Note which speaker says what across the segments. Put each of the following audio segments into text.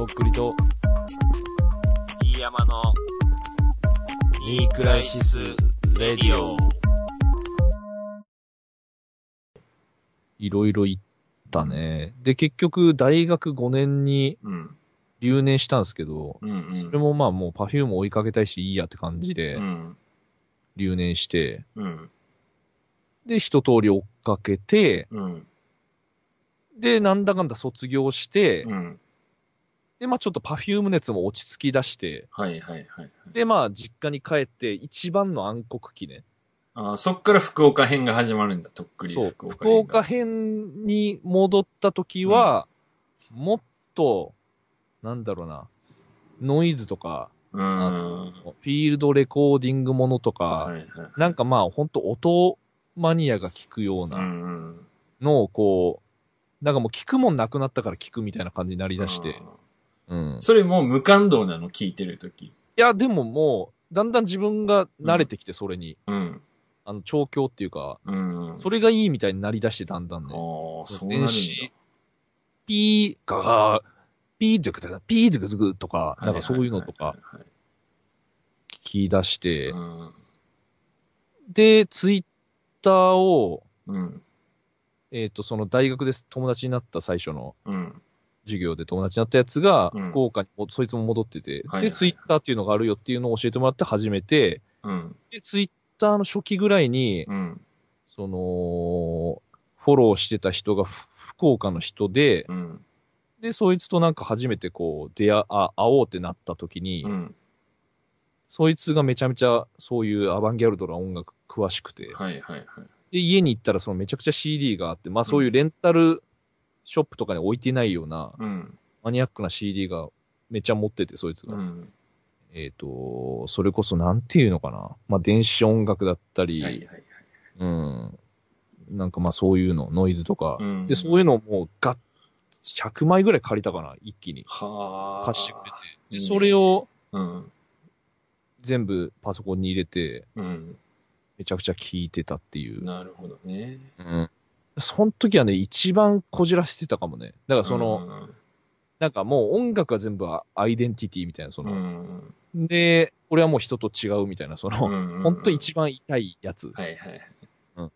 Speaker 1: とっくりと、
Speaker 2: 飯山の
Speaker 1: ニークライシス・レディオ。いろいろ言ったね。で、結局、大学5年に
Speaker 2: うん。
Speaker 1: 留年したんですけど、
Speaker 2: うんうん。
Speaker 1: それもまあもう Perfume 追いかけたいしいいやって感じで
Speaker 2: うん。
Speaker 1: 留年して、
Speaker 2: うん。
Speaker 1: で、一通り追っかけて、
Speaker 2: うん。
Speaker 1: で、なんだかんだ卒業して、
Speaker 2: うん。
Speaker 1: で、まあちょっと Perfume 熱も落ち着き出して、
Speaker 2: はいはいはい。
Speaker 1: で、まあ実家に帰って一番の暗黒期ね。
Speaker 2: あーそっから福岡編が始まるんだ、とっくり
Speaker 1: そう、
Speaker 2: 福岡
Speaker 1: 福岡編に戻った時は、もっと、なんだろうな、ノイズとか、
Speaker 2: うん。は
Speaker 1: フィールドレコーディングものとか、
Speaker 2: いはい。
Speaker 1: なんかまあほんと音マニアが聞くよう
Speaker 2: う
Speaker 1: なん
Speaker 2: うん。
Speaker 1: のをこう、なんかもう聞くもんなくなったから聞くみたいな感じになりだして、
Speaker 2: あ
Speaker 1: うん
Speaker 2: ー。それもう無感動なの、聞いてるとき。
Speaker 1: いや、でももう、だんだん自分が慣れてきて、それに。
Speaker 2: うん。
Speaker 1: あの、調教っていうか、
Speaker 2: うん。
Speaker 1: それがいいみたいになりだして、だんだん
Speaker 2: ああ
Speaker 1: ね。、
Speaker 2: そうなるんだ。
Speaker 1: 電子ピーガー、ピードゥクドゥク、ピードゥクドゥクとか、なんかそういうのとか聞き出して、
Speaker 2: はい。
Speaker 1: で、ツイッターを、
Speaker 2: うん。うん。
Speaker 1: えっ、と、その大学で友達になった最初の
Speaker 2: うん。
Speaker 1: 授業で友達になったやつが、
Speaker 2: うん
Speaker 1: 福岡にも、そいつも戻ってて、
Speaker 2: はいはい
Speaker 1: で、ツイッターっていうのがあるよっていうのを教えてもらって始めて、
Speaker 2: うん。
Speaker 1: で、ツイッターの初期ぐらいに、
Speaker 2: うん。
Speaker 1: その、フォローしてた人がふ福岡の人で、
Speaker 2: うん。
Speaker 1: で、そいつとなんか初めてこう、出会、あ、会おうってなった時に、
Speaker 2: うん。
Speaker 1: そいつがめちゃめちゃそういうアバンギャルドな音楽詳しくて、
Speaker 2: はいはいはい。
Speaker 1: で、家に行ったらそのめちゃくちゃ CD があって、まあそういうレンタルショップとかに置いてないような
Speaker 2: うん。
Speaker 1: マニアックな CD がめっちゃ持ってて、そいつが。
Speaker 2: うん。
Speaker 1: えっ、と、それこそなんていうのかな。まあ電子音楽だったり、
Speaker 2: はいはいはい。
Speaker 1: うん。なんかまあそういうの、ノイズとか。
Speaker 2: うん
Speaker 1: で、そういうのをもうがっ、100枚ぐらい借りたかな、一気に。
Speaker 2: はあ。
Speaker 1: 貸してくれて。で、
Speaker 2: いいね
Speaker 1: それを
Speaker 2: うん。
Speaker 1: 全部パソコンに入れて、
Speaker 2: うん。
Speaker 1: めちゃくちゃ聞いてたっていう。
Speaker 2: なるほどね。
Speaker 1: うん。その時はね、一番こじらしてたかもね。だからその、なんかもう音楽は全部アイデンティティみたいな、そ
Speaker 2: うん、う
Speaker 1: の、
Speaker 2: ん。
Speaker 1: で、俺はもう人と違うみたいな、その、
Speaker 2: うん
Speaker 1: ほんと一番痛いやつ。
Speaker 2: はいはいはい。
Speaker 1: うん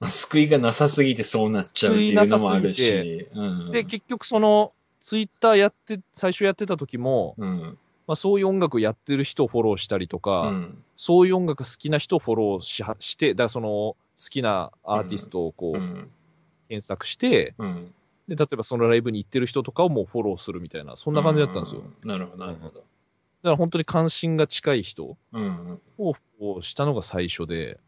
Speaker 2: まあ救いがなさすぎてそうなっちゃうっていうのもあるし。うん
Speaker 1: で、結局その、ツイッターやって、最初やってた時も、
Speaker 2: うん。
Speaker 1: まあそういう音楽やってる人をフォローしたりとか、
Speaker 2: うん。
Speaker 1: そういう音楽好きな人をフォローしはして、だからその、好きなアーティストをこう、
Speaker 2: うん。
Speaker 1: 検索して、
Speaker 2: うん。
Speaker 1: で、例えばそのライブに行ってる人とかをもうフォローするみたいな、そんな感じだったんですよ。
Speaker 2: うん。なるほど、なるほど。
Speaker 1: だから本当に関心が近い人
Speaker 2: うん。
Speaker 1: をしたのが最初で、っ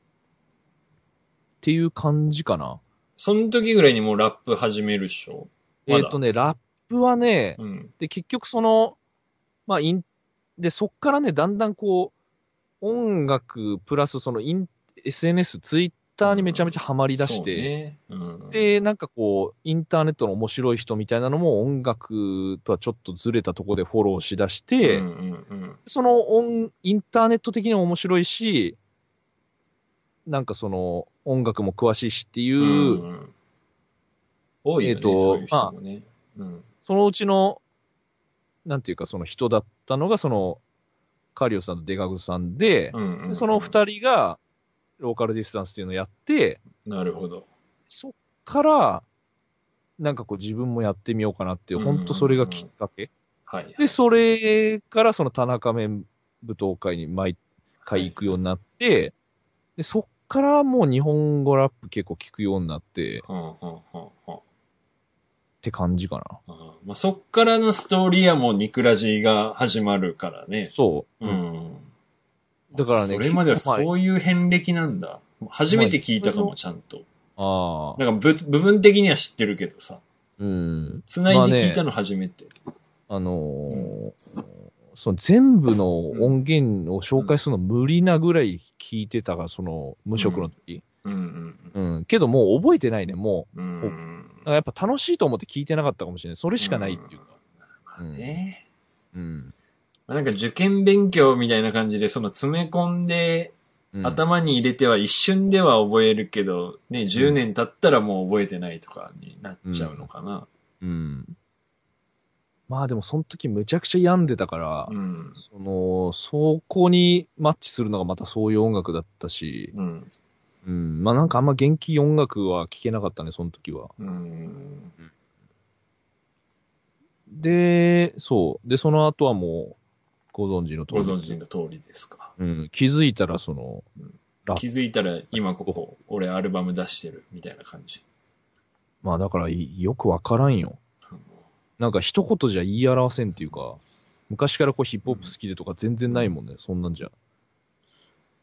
Speaker 1: ていう感じかな。
Speaker 2: その時ぐらいにもうラップ始めるっしょ？まだ
Speaker 1: えっ、とね、ラップはね、
Speaker 2: うん。
Speaker 1: で、結局その、まあ、イン、で、そっからね、だんだんこう、音楽プラスそのイン、SNS、ツイッターにめちゃめちゃハマり出して、
Speaker 2: そうね、うん、
Speaker 1: で、なんかこう、インターネットの面白い人みたいなのも音楽とはちょっとずれたところでフォローしだして、
Speaker 2: うんうんうん、
Speaker 1: その音、インターネット的にも面白いし、なんかその音楽も詳しいしっていう、
Speaker 2: うんうん。多いよね、
Speaker 1: えーと
Speaker 2: そういう人もね。うん。
Speaker 1: そのうちの、なんていうかその人だったのがその、カリオさんとデガグさんで、
Speaker 2: うんうんうん。
Speaker 1: でその二人が、ローカルディスタンスっていうのをやって、
Speaker 2: なるほど。
Speaker 1: そっから、なんかこう自分もやってみようかなっていう、
Speaker 2: うん
Speaker 1: 本当それがきっかけ。
Speaker 2: はい。
Speaker 1: で、それからその田中面舞踏会に毎回行くようになって、で、そっからもう日本語ラップ結構聞くようになって、っ
Speaker 2: はんはんはんはん
Speaker 1: て感じかな。
Speaker 2: あーまあ、そっからのストーリーはもうニクラジが始まるからね。
Speaker 1: そう。
Speaker 2: う。ん。
Speaker 1: だからね
Speaker 2: それまではそういう遍歴なんだ。初めて聞いたかも、ちゃんと。
Speaker 1: ああ。
Speaker 2: なんか部部分的には知ってるけどさ。
Speaker 1: うん。
Speaker 2: 繋いで聞いたの初めて。
Speaker 1: あのーその全部の音源を紹介するの無理なぐらい聞いてたから、その無職の時。
Speaker 2: うん
Speaker 1: うん。けどもう覚えてないね、も
Speaker 2: うんうん。
Speaker 1: やっぱ楽しいと思って聞いてなかったかもしれない。それしかないっていうか。
Speaker 2: まあね。
Speaker 1: うん。
Speaker 2: まあなんか受験勉強みたいな感じで、その詰め込んで、
Speaker 1: うん
Speaker 2: 頭に入れては一瞬では覚えるけど、ね、10年経ったらもう覚えてないとかになっちゃうのかな。
Speaker 1: うん。まあでもその時むちゃくちゃ病んでたから、
Speaker 2: うん。
Speaker 1: その、そこにマッチするのがまたそういう音楽だったし、
Speaker 2: うん。
Speaker 1: うん、まあなんかあんま元気音楽は聴けなかったね、その時は。
Speaker 2: うん。
Speaker 1: で、そう。で、その後はもう、ご存知の通
Speaker 2: ご
Speaker 1: り。
Speaker 2: 存知の通りですか。
Speaker 1: うん、気づいたらその、ラップ
Speaker 2: 気づいたら今ここ、俺アルバム出してるみたいな感じ。
Speaker 1: まあだからいよくわからんよ。なんか一言じゃ言い表せんっていうか、昔からこうヒップホップ好きでとか全然ないもんね、そんなんじゃ。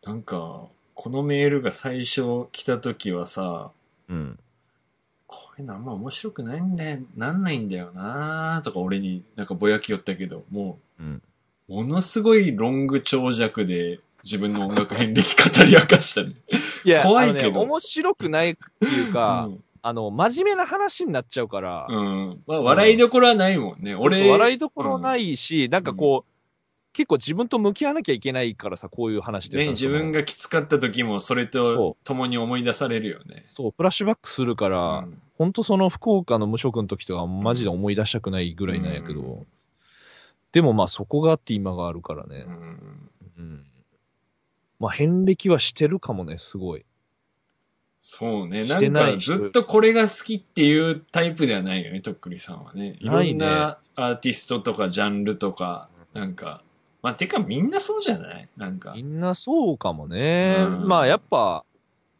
Speaker 2: なんか、このメールが最初来た時はさ、
Speaker 1: うん。
Speaker 2: これなんま面白くないんだよ、なんないんだよなとか俺になんかぼやきよったけど、も
Speaker 1: うん。
Speaker 2: う、ものすごいロング長尺で自分の音楽遍歴語り明かしたね。
Speaker 1: いや、
Speaker 2: 怖いけど
Speaker 1: ね面白くないっていうか、
Speaker 2: うん
Speaker 1: あの、真面目な話になっちゃうから、
Speaker 2: うん。まあ、笑いどころはないもんね。俺、
Speaker 1: そう笑いどころないし、なんかこう、結構自分と向き合わなきゃいけないからさ、こういう話ってさ。
Speaker 2: ね、自分
Speaker 1: が。
Speaker 2: がきつかった時もそれ
Speaker 1: そ
Speaker 2: と共に思い出されるよね。
Speaker 1: そう、フラッシュバックするから、
Speaker 2: うん
Speaker 1: ほんとその福岡の無職の時とかマジで思い出したくないぐらいなんやけど、
Speaker 2: うん
Speaker 1: でもまあそこがあって今があるからね
Speaker 2: う。ん
Speaker 1: うん。まあ遍歴はしてるかもね、すごい。
Speaker 2: そうね。
Speaker 1: し
Speaker 2: なんかずっとこれが好きっていうタイプではないよね、とっくりさんはね。いろんなアーティストとかジャンルとか、なんか、まあ、てかみんなそうじゃない？なんか
Speaker 1: み。んなそうかもね。
Speaker 2: うん
Speaker 1: まあやっぱ、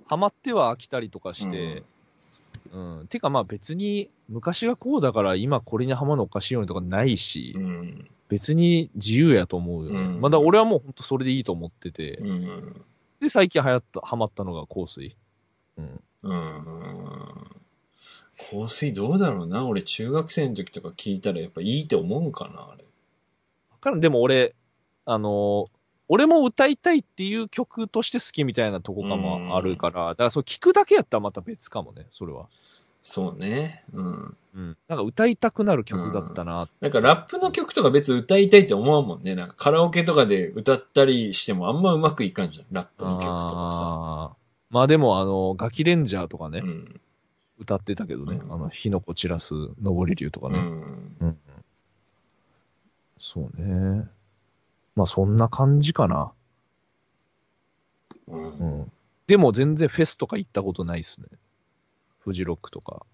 Speaker 1: ハマっては飽きたりとかして、うん。てかまあ別に昔がこうだから今これにハマるのおかしいよねとかないし、
Speaker 2: うん。
Speaker 1: 別に自由やと思うよね。
Speaker 2: うん
Speaker 1: まあだ俺はもう本当それでいいと思ってて、
Speaker 2: うん。
Speaker 1: で最近流行った、ハマったのが香水。うん。
Speaker 2: うん。香水どうだろうな？俺中学生の時とか聞いたらやっぱいいって思うんかなあれ。
Speaker 1: わからんでも俺、あのー俺も歌いたいっていう曲として好きみたいなとこかもあるから、だからそう聞くだけやったらまた別かもね、それは。
Speaker 2: そうね。うん。
Speaker 1: うん。なんか歌いたくなる曲だったな。
Speaker 2: なんかラップの曲とか別に歌いたいって思わんもんね。なんかカラオケとかで歌ったりしてもあんまうまくいかんじゃん。ラップの曲とか
Speaker 1: あーまあでもあの、ガキレンジャーとかね、
Speaker 2: さ。うん。
Speaker 1: 歌ってたけどね、
Speaker 2: うん
Speaker 1: あの、火の粉散らす登り竜とかね。
Speaker 2: うん。
Speaker 1: うんそうね。まあそんな感じかな。
Speaker 2: う。
Speaker 1: うんん。でも全然フェスとか行ったことないっすね。フジロックとか。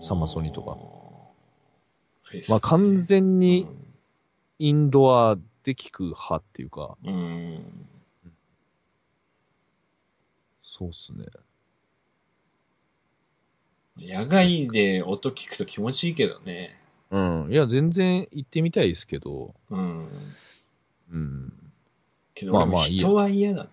Speaker 1: サマソニとか。まあ完全
Speaker 2: う
Speaker 1: に
Speaker 2: ん
Speaker 1: インドアで聞く派っていうか、
Speaker 2: うん。
Speaker 1: そうっすね。
Speaker 2: 野外で音聞くと気持ちいいけどね。
Speaker 1: うん。いや、全然行ってみたいですけど、
Speaker 2: うん。
Speaker 1: うん。
Speaker 2: けど、
Speaker 1: まあまあいいや
Speaker 2: 人は嫌だな。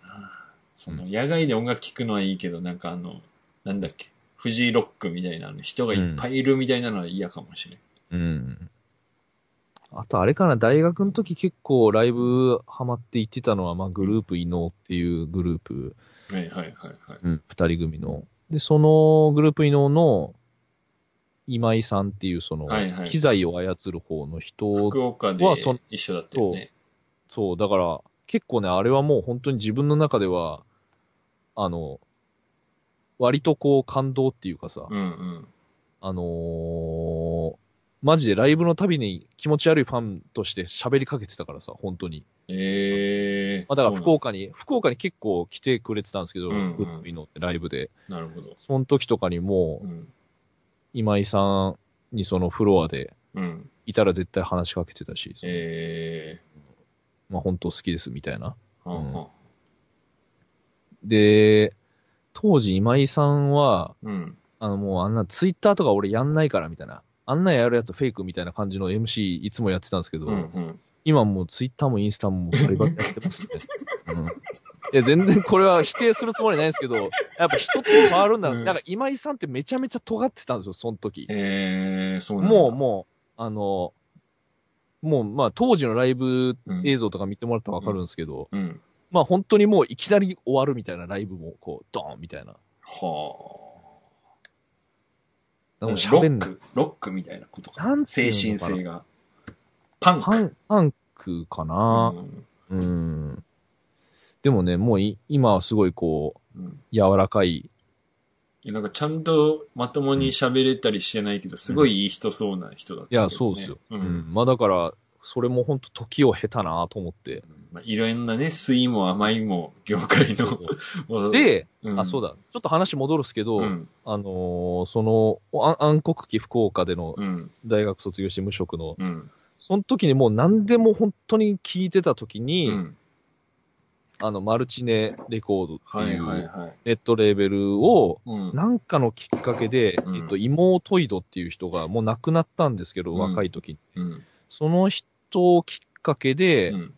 Speaker 2: その、野外で音楽聴くのはいいけど、なんかあの、なんだっけ、フジロックみたいなの人がいっぱいいるみたいなのは嫌かもしれん。
Speaker 1: うん。あとあれかな、大学の時結構ライブハマって行ってたのは、まあグループ伊能っていうグループ、
Speaker 2: はいはいはいはい。
Speaker 1: うん、二人組の。で、そのグループ伊能の今井さんっていうその
Speaker 2: はいはい、
Speaker 1: 機材を操る方の人、
Speaker 2: 福岡で
Speaker 1: はそ
Speaker 2: 一緒だったよね。
Speaker 1: そう、だから結構ね、あれはもう本当に自分の中では、あの、割とこう感動っていうかさ、
Speaker 2: うんうん。
Speaker 1: あのーマジでライブのたびに気持ち悪いファンとして喋りかけてたからさ、本当に。
Speaker 2: ええー。
Speaker 1: まあ、だから福岡に、福岡に結構来てくれてたんですけど、
Speaker 2: うんうん
Speaker 1: グッピーのライブで。
Speaker 2: なるほど。
Speaker 1: その時とかにも
Speaker 2: う、ん。
Speaker 1: 今井さんにそのフロアで
Speaker 2: うん。
Speaker 1: いたら絶対話しかけてたし、
Speaker 2: え
Speaker 1: まあ本当好きですみたいな。
Speaker 2: えー。はんはん
Speaker 1: で、当時今井さんは、
Speaker 2: うん。
Speaker 1: あのもうあんなツイッターとか俺やんないからみたいな。あんなんやるやつフェイクみたいな感じの MC いつもやってたんですけど、
Speaker 2: うんうん。
Speaker 1: 今もうツイッターもインスタもバリバリやってますね。うん。いや、全然これは否定するつもりないんですけど、やっぱ人って変わるんだろう。
Speaker 2: うん
Speaker 1: なんか今井さんってめちゃめちゃ尖ってたんですよ、その時。
Speaker 2: ええー、そうなんだ。
Speaker 1: もう、もう、あの、もう、まあ当時のライブ
Speaker 2: うん
Speaker 1: 映像とか見てもらったらわかるんですけど、
Speaker 2: うん。
Speaker 1: まあ本当にもういきなり終わるみたいなライブも、こう、ドーンみたいな。
Speaker 2: はあ。
Speaker 1: でも
Speaker 2: ロ
Speaker 1: 喋んない。
Speaker 2: ック、ロックみたいなことか。
Speaker 1: なんてい
Speaker 2: 精
Speaker 1: うのかな
Speaker 2: 神性が。パンク。
Speaker 1: パン、パンクかな、
Speaker 2: うん
Speaker 1: うん、でもね、もうい今はすごいこう、
Speaker 2: うん。
Speaker 1: 柔らかい
Speaker 2: いやなんかちゃんとまともに喋れたりしてないけど、すごいいい人そうな人だった
Speaker 1: いや、そうですよ。
Speaker 2: う。
Speaker 1: うんん。まあだから、それも本当時を経たなと思って。
Speaker 2: まあ、いろんなね、酸いも甘いも業界の。
Speaker 1: で、
Speaker 2: うん
Speaker 1: あ、そうだ。ちょっと話戻るっすけど、
Speaker 2: うん。
Speaker 1: あのーその、あ暗黒期福岡での
Speaker 2: うん。
Speaker 1: 大学卒業して無職の、
Speaker 2: うん。
Speaker 1: その時にもう何でも本当に聞いてた時に、
Speaker 2: うん。
Speaker 1: あの、マルチネレコードって
Speaker 2: はいいう。
Speaker 1: ネットレーベルを、
Speaker 2: うん。
Speaker 1: なんかのきっかけで、
Speaker 2: うん
Speaker 1: えっと、妹井戸っていう人がもう亡くなったんですけど、
Speaker 2: うん
Speaker 1: 若い時に。
Speaker 2: うん。
Speaker 1: その人をきっかけで、
Speaker 2: うん。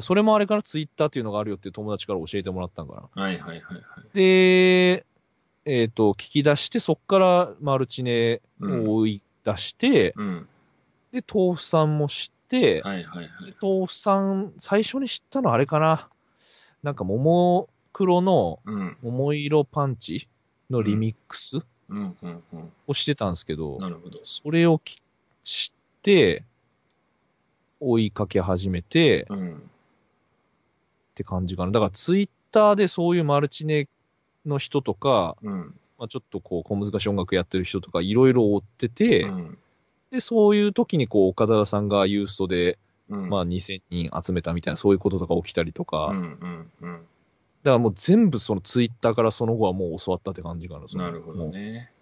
Speaker 1: それもあれからツイッターっていうのがあるよっていう友達から教えてもらったんかな。
Speaker 2: はいはいはいはい。
Speaker 1: で、えっ、と、聞き出して、そっからマルチネを追い出して、
Speaker 2: うん。
Speaker 1: で、豆腐さんも知って、
Speaker 2: はいはいはい。
Speaker 1: 豆腐さん、最初に知ったのはあれかな。なんか、ももクロの
Speaker 2: うん。
Speaker 1: 桃色パンチのリミックス
Speaker 2: うん。うん。うん。
Speaker 1: をしてたんですけど、
Speaker 2: なるほど。
Speaker 1: それをき知って、追いかけ始めて、っ
Speaker 2: うん。
Speaker 1: て感じかな。だから、ツイッターでそういうマルチネの人とか、
Speaker 2: うん。
Speaker 1: まあ、ちょっとこう、小難しい音楽やってる人とか、いろいろ追ってて、
Speaker 2: うん。
Speaker 1: で、そういう時にこう、岡田さんがユーストで、
Speaker 2: うん。
Speaker 1: まあ、2000人集めたみたいな、そういうこととか起きたりとか、
Speaker 2: う
Speaker 1: だか
Speaker 2: ん。うん。
Speaker 1: らもう全部そのツイッターからその後はもう教わったって感じかな。
Speaker 2: なるほど。ね。
Speaker 1: もうだから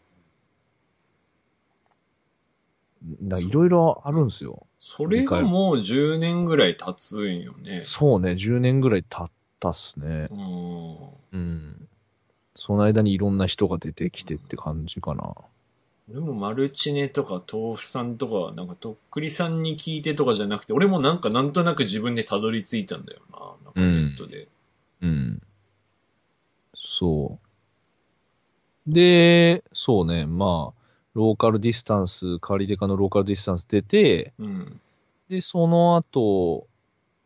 Speaker 1: いろいろあるんですよ。
Speaker 2: それがもう10年ぐらい経つんよね。
Speaker 1: そうね、10年ぐらい経ったっすね。
Speaker 2: うん。
Speaker 1: うん。その間にいろんな人が出てきてって感じかな。
Speaker 2: 俺もマルチネとか豆腐さんとか、なんかとっくりさんに聞いてとかじゃなくて、俺もなんかなんとなく自分でたどり着いたんだよな。なんかネットで。
Speaker 1: うん。そう。で、そうね、まあ、ローカルディスタンス、カリデカのローカルディスタンス出て、
Speaker 2: うん。
Speaker 1: で、その後、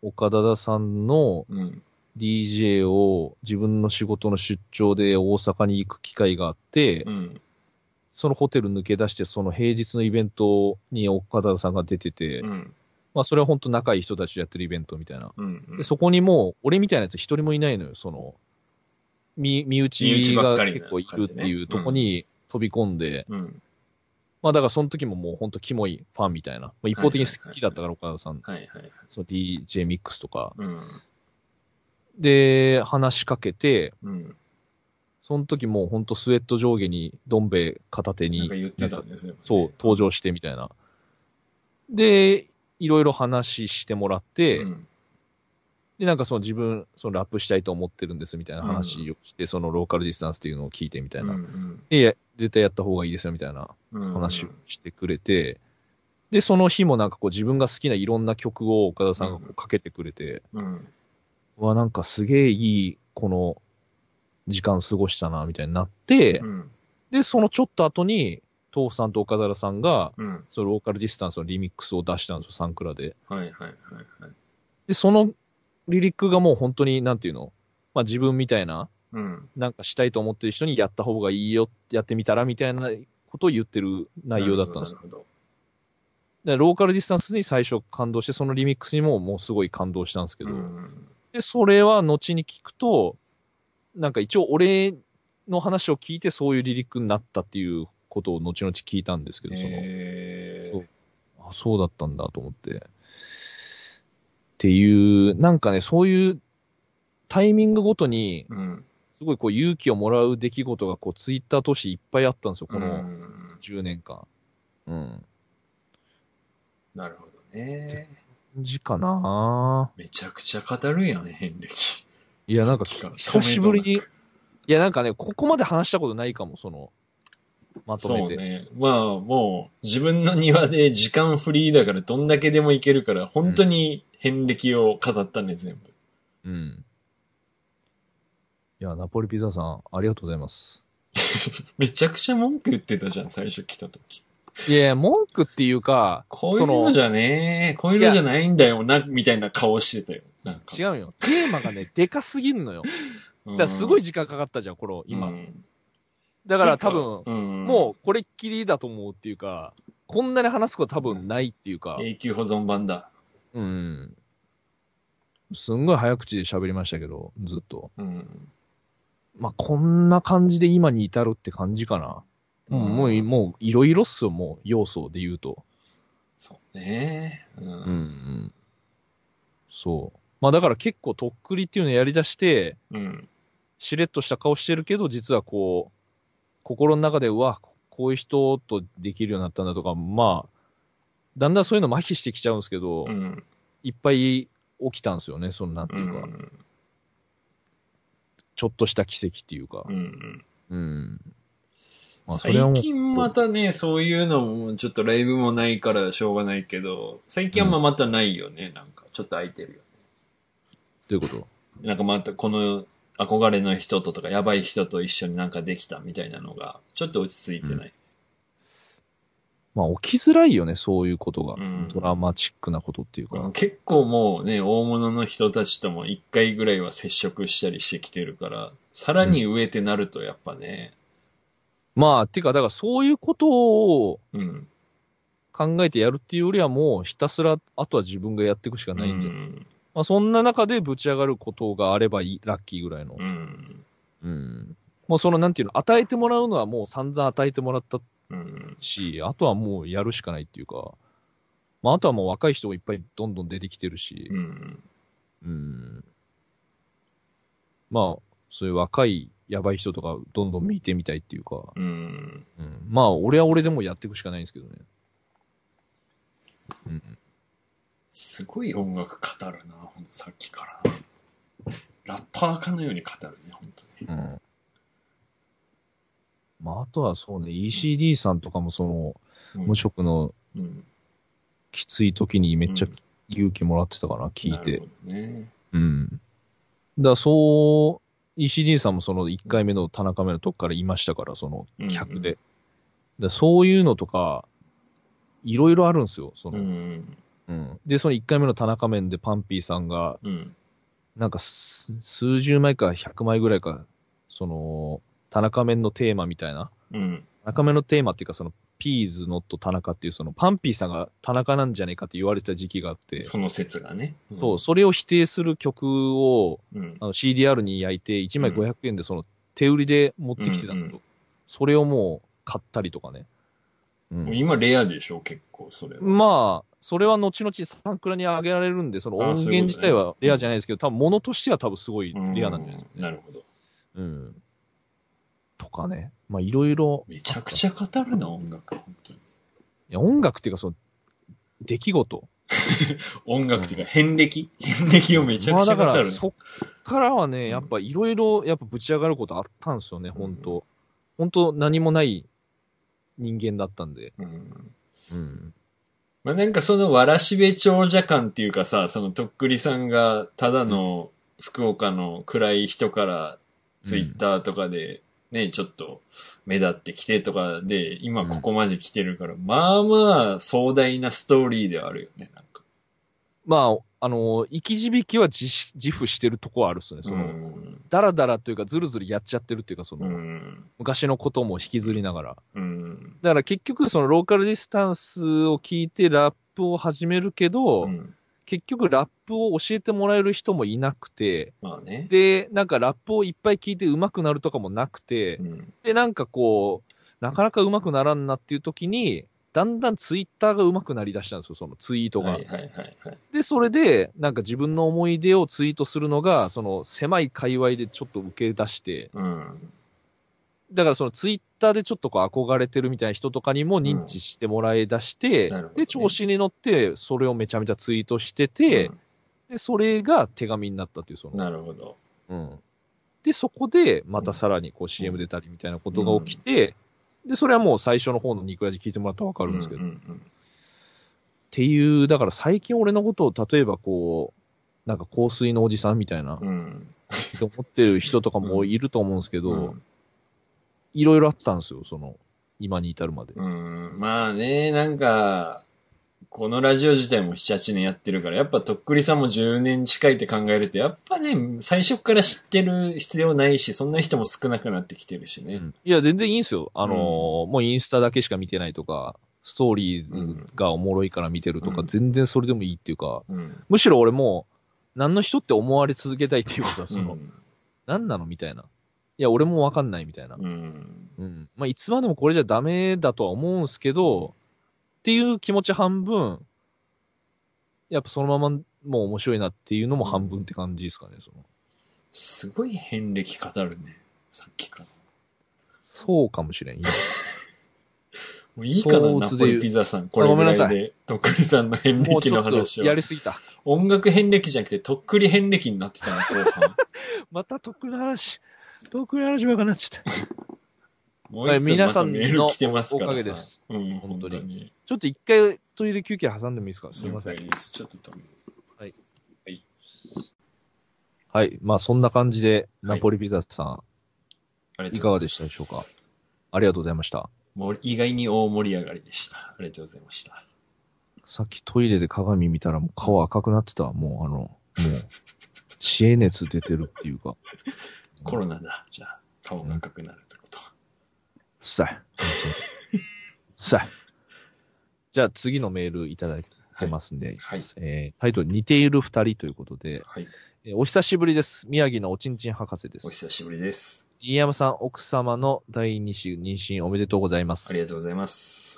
Speaker 1: 岡田さんの
Speaker 2: うん。
Speaker 1: DJ を自分の仕事の出張で大阪に行く機会があって、
Speaker 2: うん。
Speaker 1: そのホテル抜け出して、その平日のイベントに岡田さんが出てて、
Speaker 2: うん。
Speaker 1: まあそれは本当仲いい人たちとやってるイベントみたいな。
Speaker 2: うん。
Speaker 1: でそこにもう、俺みたいなやつ一人もいないのよ、その、身、身
Speaker 2: 身内
Speaker 1: 内が結構いるっていうとこに飛び込んで、
Speaker 2: うん。
Speaker 1: まあだからその時ももう本当キモいファンみたいな。まあ、一方的に好きだったから岡田さん、
Speaker 2: はいはいはい。
Speaker 1: その DJ ミックスとか。
Speaker 2: うん。
Speaker 1: で、話しかけて、
Speaker 2: うん。
Speaker 1: その時もう本当スウェット上下にどん兵衛片手に
Speaker 2: なんか、言ってたんですよ、ね。
Speaker 1: そう、登場してみたいな。で、いろいろ話してもらって、
Speaker 2: うん。
Speaker 1: で、なんかその自分、そのラップしたいと思ってるんですみたいな話をして、そのローカルディスタンスっていうのを聞いてみたいな。
Speaker 2: うん
Speaker 1: でいや、絶対やった方がいいですよみたいな
Speaker 2: うん。
Speaker 1: 話をしてくれて、で、その日もなんかこう自分が好きないろんな曲を岡田さんがこうかけてくれて、
Speaker 2: うん。
Speaker 1: うわ、なんかすげえいい、この時間過ごしたな、みたいになって、
Speaker 2: うん。
Speaker 1: で、そのちょっと後に、豆腐さんと岡田さんが、
Speaker 2: うん。
Speaker 1: そのローカルディスタンスのリミックスを出したんですよ、サンクラで。
Speaker 2: はいはいはいはい。
Speaker 1: で、そのリリックがもう本当に、なんていうのまあ自分みたいな、
Speaker 2: うん。
Speaker 1: なんかしたいと思ってる人にやった方がいいよ、やってみたらみたいなことを言ってる内容だったんです。でローカルディスタンスに最初感動して、そのリミックスにももうすごい感動したんですけど、
Speaker 2: うん。
Speaker 1: で、それは後に聞くと、なんか一応俺の話を聞いてそういうリリックになったっていうことを後々聞いたんですけど、その、
Speaker 2: え
Speaker 1: そうあ、そうだったんだと思って。っていう、なんかね、そういうタイミングごとに、
Speaker 2: ー。うん。
Speaker 1: すごいこう勇気をもらう出来事がこうツイッター通していっぱいあったんですよ、こ
Speaker 2: う
Speaker 1: の
Speaker 2: ん
Speaker 1: 10年間。うん。
Speaker 2: なるほどね。
Speaker 1: 字かな
Speaker 2: めちゃくちゃ語るんやね、遍歴。
Speaker 1: いや、なんか久しぶりに、いや、なんかね、ここまで話したことないかも、その、まとめて。
Speaker 2: そうね。まあ、もう、自分の庭で時間フリーだからどんだけでもいけるから、本当に遍歴を語ったね、全部。
Speaker 1: うん。いや、ナポリピザさん、ありがとうございます。
Speaker 2: めちゃくちゃ文句言ってたじゃん、最初来た時。
Speaker 1: いや、文句っていうか、
Speaker 2: こういうのじゃねえ、こういうのじゃないんだよな、みたいな顔してたよ。なんか。
Speaker 1: 違うよ。テーマがね、でかすぎるのよ。だからすごい
Speaker 2: 時
Speaker 1: 時間かかったじゃん、この、今。
Speaker 2: うん、
Speaker 1: だから多分、
Speaker 2: うん、
Speaker 1: もうこれっきりだと思うっていうか、こんなに話すこと多分ないっていうか、
Speaker 2: 永久保存版だ。
Speaker 1: うん。すんごい早口で喋りましたけど、ずっと。
Speaker 2: うん。
Speaker 1: まあ、こんな感じで今に至るって感じかな。うん、もう、もう、いろいろっすよ、もう、要素で言うと。
Speaker 2: そうね。うん。
Speaker 1: うん、うん。そう。まあ、だから結構とっくりっていうのをやり出して、
Speaker 2: うん。
Speaker 1: しれっとした顔してるけど、実はこう、心の中で、うわ、こういう人とできるようになったんだとか、まあ、だんだんそういうの麻痺してきちゃうんですけど、
Speaker 2: うん。
Speaker 1: いっぱい起きたんですよね、そのなんていうか、
Speaker 2: ん。
Speaker 1: ちょっとした奇跡っていうか
Speaker 2: う。ん。
Speaker 1: うん。まあ、それはもう、
Speaker 2: 最近またね、そういうのも、ちょっとライブもないからしょうがないけど、最近はまたないよね、なんか。ちょっと空いてるよね。
Speaker 1: どういうこと？
Speaker 2: なんかまたこの憧れの人ととか、やばい人と一緒になんかできたみたいなのが、ちょっと落ち着いてない。
Speaker 1: まあ、起きづらいよね、そういうことが。
Speaker 2: うん
Speaker 1: ドラマチックなことっていうか。
Speaker 2: 結構もうね、大物の人たちとも一回ぐらいは接触したりしてきてるから、さらに上ってなるとやっぱね、
Speaker 1: まあ、てか、だからそういうことを
Speaker 2: うん。
Speaker 1: 考えてやるっていうよりはもう、ひたすら、あとは自分がやっていくしかないんじゃない、
Speaker 2: うん。
Speaker 1: まあ、そんな中でぶち上がることがあればいい、ラッキーぐらいの。
Speaker 2: うん。
Speaker 1: うん。もうその、なんていうの、与えてもらうのはもう散々与えてもらった
Speaker 2: うん。
Speaker 1: し、あとはもうやるしかないっていうか、まあ、あとはもう若い人がいっぱいどんどん出てきてるし
Speaker 2: う、ん。
Speaker 1: うん。まあ、そういう若いやばい人とかどんどん見てみたいっていうか、
Speaker 2: うん。
Speaker 1: うん。まあ、俺は俺でもやっていくしかないんですけどね。うん。
Speaker 2: すごい音楽語るな、ほんとさっきから。ラッパーかのように語るね、本当に。
Speaker 1: うん。まあ、あとはそうね、ECD さんとかもその、
Speaker 2: うん
Speaker 1: 無職の
Speaker 2: うん。
Speaker 1: きつい時にめっちゃ
Speaker 2: うん
Speaker 1: 勇気もらってたかな、聞いて
Speaker 2: ね。
Speaker 1: うん。だからそう、ECD さんもその1回目の田中目のとこからいましたから、その客で。
Speaker 2: うんうん
Speaker 1: そういうのとか、いろいろあるんですよ。その、
Speaker 2: う
Speaker 1: うん。
Speaker 2: ん。
Speaker 1: で、その1回目の田中面でパンピーさんが、
Speaker 2: うん。
Speaker 1: なんかす数十枚か100枚ぐらいか、その、田中面のテーマみたいな。
Speaker 2: うん。
Speaker 1: 田中面のテーマっていうか、その、ピーズノット田中っていう、その、パンピーさんが田中なんじゃねえかって言われてた時期があって、
Speaker 2: その説がね。
Speaker 1: そう、それを否定する曲を、
Speaker 2: うん。
Speaker 1: あの CDR に焼いて、1枚
Speaker 2: うん
Speaker 1: 500円でその、手売りで持ってきてたんだけど、
Speaker 2: うんうん
Speaker 1: それをもう買ったりとかね。うん、
Speaker 2: 今レアでしょ、結構、それは。
Speaker 1: まあ、それは後々サンクラに上げられるんで、その
Speaker 2: あ
Speaker 1: 音源自体はレアじゃないですけど、多分物としては多分すごいレアなんじゃないですか、
Speaker 2: うんなるほど。
Speaker 1: うん。とかね。まあいろいろ。
Speaker 2: めちゃくちゃ語るな、音楽、本当に。
Speaker 1: いや、音楽っていうかその、出来事。
Speaker 2: 音楽っていうか、遍歴遍歴をめちゃくちゃ語る
Speaker 1: まあだから、。そっからはね、やっぱいろいろ、やっぱぶち上がることあったんですよね、本当本当何もない人間だったんで。
Speaker 2: うん
Speaker 1: うん。
Speaker 2: まあ、なんかそのわらしべ長者感っていうかさ、そのとっくりさんがただの福岡の暗い人からツイッターとかでね、ちょっと目立ってきてとかで、今ここまで来てるから、まあまあ壮大なストーリーではあるよね、なんか。
Speaker 1: まあ、あの、生き字引きは自し自負してるとこはあるっすね。その、
Speaker 2: うん。
Speaker 1: ダラダラというか、ずるずるやっちゃってるっていうか、その、
Speaker 2: うん。
Speaker 1: 昔のことも引きずりながら。
Speaker 2: うん。
Speaker 1: だから結局、そのローカルディスタンスを聞いてラップを始めるけど、
Speaker 2: うん。
Speaker 1: 結局ラップを教えてもらえる人もいなくて、
Speaker 2: まあね。
Speaker 1: で、なんかラップをいっぱい聞いて上手くなるとかもなくて
Speaker 2: う、ん。
Speaker 1: で、なんかこう、なかなか上手くならんなっていう時に、だんだんツイッターが上手くなりだしたんですよ、そのツイートが。
Speaker 2: はいはいはいはい。
Speaker 1: で、それで、なんか自分の思い出をツイートするのが、その狭い界隈でちょっと受け出して、
Speaker 2: うん。
Speaker 1: だからそのツイッターでちょっとこう憧れてるみたいな人とかにも認知してもらい出して、
Speaker 2: うんね
Speaker 1: で、調子に乗って、それをめちゃめちゃツイートしてて、で、それが手紙になったっていう、そ
Speaker 2: うん
Speaker 1: の、
Speaker 2: なるほど。
Speaker 1: うん。で、そこで、またさらにこう CM 出たりみたいなことが起きて、で、それはもう最初の方のニクラジ聞いてもらったらわかるんですけど、っ
Speaker 2: うんうん
Speaker 1: ていう、だから最近俺のことを例えばこう、なんか香水のおじさんみたいな、
Speaker 2: うん。うん。
Speaker 1: って思ってる人とかもいると思うんですけど、
Speaker 2: うん
Speaker 1: いろいろあったんですよ、その、今に至るまで。
Speaker 2: うん、まあね、なんか、このラジオ自体も7、8年やってるから、やっぱとっくりさんも10年近いって考えると、やっぱね、最初から知ってる必要ないし、そんな人も少なくなってきてるしね。
Speaker 1: うんいや、全然いいんですよ。あのーもうインスタだけしか見てないとか、ストーリーがおもろいから見てるとか、
Speaker 2: うん
Speaker 1: 全然それでもいいっていうか、
Speaker 2: うん。
Speaker 1: むしろ俺もう、何の人って思われ続けたいっていうかさ、その、
Speaker 2: うん
Speaker 1: 何なのみたいな。いや、俺もわかんないみたいな。
Speaker 2: うん。
Speaker 1: うん。まあ、いつまでもこれじゃダメだとは思うんすけど、っていう気持ち半分、やっぱそのままもう面白いなっていうのも半分って感じですかね、その。
Speaker 2: すごい遍歴語るね。さっきから。
Speaker 1: そうかもしれん。
Speaker 2: もういいかな、ナポリピザさん。これぐ
Speaker 1: ごめんなさい
Speaker 2: らいで、とっくりさんの遍歴
Speaker 1: もうちょっ
Speaker 2: の話を
Speaker 1: とや。りすぎた。
Speaker 2: 音楽遍歴じゃなくて、とっくり遍歴になってたの、後半。
Speaker 1: またとっくりの話、とっくりの話ばっかなっちゃった。
Speaker 2: もう
Speaker 1: 皆さんの。おかげです。
Speaker 2: うん、
Speaker 1: 本当に
Speaker 2: に。
Speaker 1: ちょっと一回トイレ休憩挟んでもいいですか？すいません。
Speaker 2: ちょっと止める。
Speaker 1: はい。まあそんな感じで、ナポリピザさん、い
Speaker 2: い
Speaker 1: かがでしたでしょうか？ありがとうございました。
Speaker 2: もう意外に大盛り上がりでした。ありがとうございました。
Speaker 1: さっきトイレで鏡見たらもう顔赤くなってたわ。もうあの、もう、知恵熱出てるっていうか。
Speaker 2: コロナだ。じゃあ、顔が赤くなるってこと。
Speaker 1: さあ。さあ。じゃあ次のメールいただいてますんで、
Speaker 2: はい。
Speaker 1: えータイトル似ている二人ということで、
Speaker 2: はい。
Speaker 1: えーお久しぶりです。宮城のおちんちん博士です。
Speaker 2: お久しぶりです。
Speaker 1: D 山さん、奥様の第二子妊娠おめでとうございま
Speaker 2: あり
Speaker 1: す。
Speaker 2: がとうございます。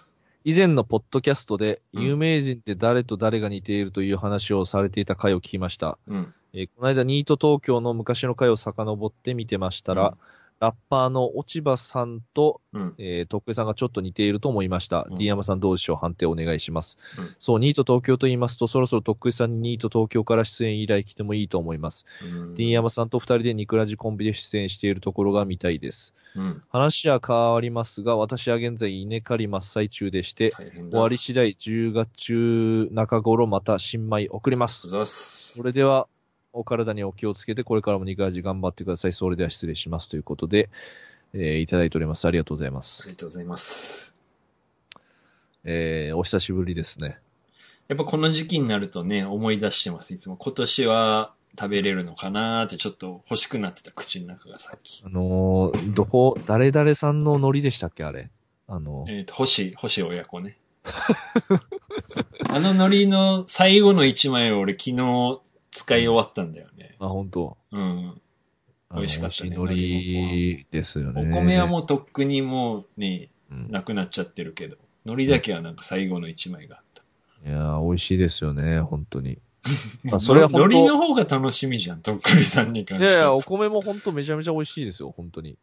Speaker 1: 以前のポッドキャストで、
Speaker 2: うん
Speaker 1: 有名人って誰と誰が似ているという話をされていた回を聞きました。
Speaker 2: うん。
Speaker 1: えーこの間、ニート東京の昔の回を遡って見てましたら、
Speaker 2: うん
Speaker 1: ラッパーの落葉さんと、
Speaker 2: うん。
Speaker 1: えー、徳井さんがちょっと似ていると思いました。
Speaker 2: うん
Speaker 1: D 山さんどうでしょう判定お願いします。
Speaker 2: うん
Speaker 1: そう、ニート東京と言いますと、そろそろ徳井さんにニート東京から出演依頼来てもいいと思います。
Speaker 2: うん。
Speaker 1: D 山さんと二人でニクラジコンビで出演しているところが見たいです。
Speaker 2: うん。
Speaker 1: 話は変わりますが、私は現在稲刈り真っ最中でして。終わり次第10月中中頃また新米送りますそ。れでは、お体にお気をつけて、これからもニクラジ頑張ってください。それでは失礼します。ということで、えーいただいております。ありがとうございま
Speaker 2: あ
Speaker 1: す。
Speaker 2: りがとうございます。
Speaker 1: えーお久しぶりですね。
Speaker 2: やっぱこの時期になるとね、思い出してます。いつも今年は食べれるのかなーってちょっと欲しくなってた口の中がさっき。
Speaker 1: あのーどこ、誰々さんのノリでしたっけ？あれ。あのー
Speaker 2: えっ、と、星、星親子ね。あの海苔の最後の一枚を俺昨日使い終わったんだよね。
Speaker 1: あ、本当
Speaker 2: うん。美味しかったね
Speaker 1: 海苔ですよね。
Speaker 2: お米はもうとっくにもうね、
Speaker 1: うん、
Speaker 2: なくなっちゃってるけど、海苔だけはなんか最後の一枚があった。
Speaker 1: いやー、美味しいですよね、本当に。まあそれは
Speaker 2: 海苔の方が楽しみじゃん、とっくりさんに関しては。
Speaker 1: いやいや、お米も本当めちゃめちゃ美味しいですよ、本当に。
Speaker 2: い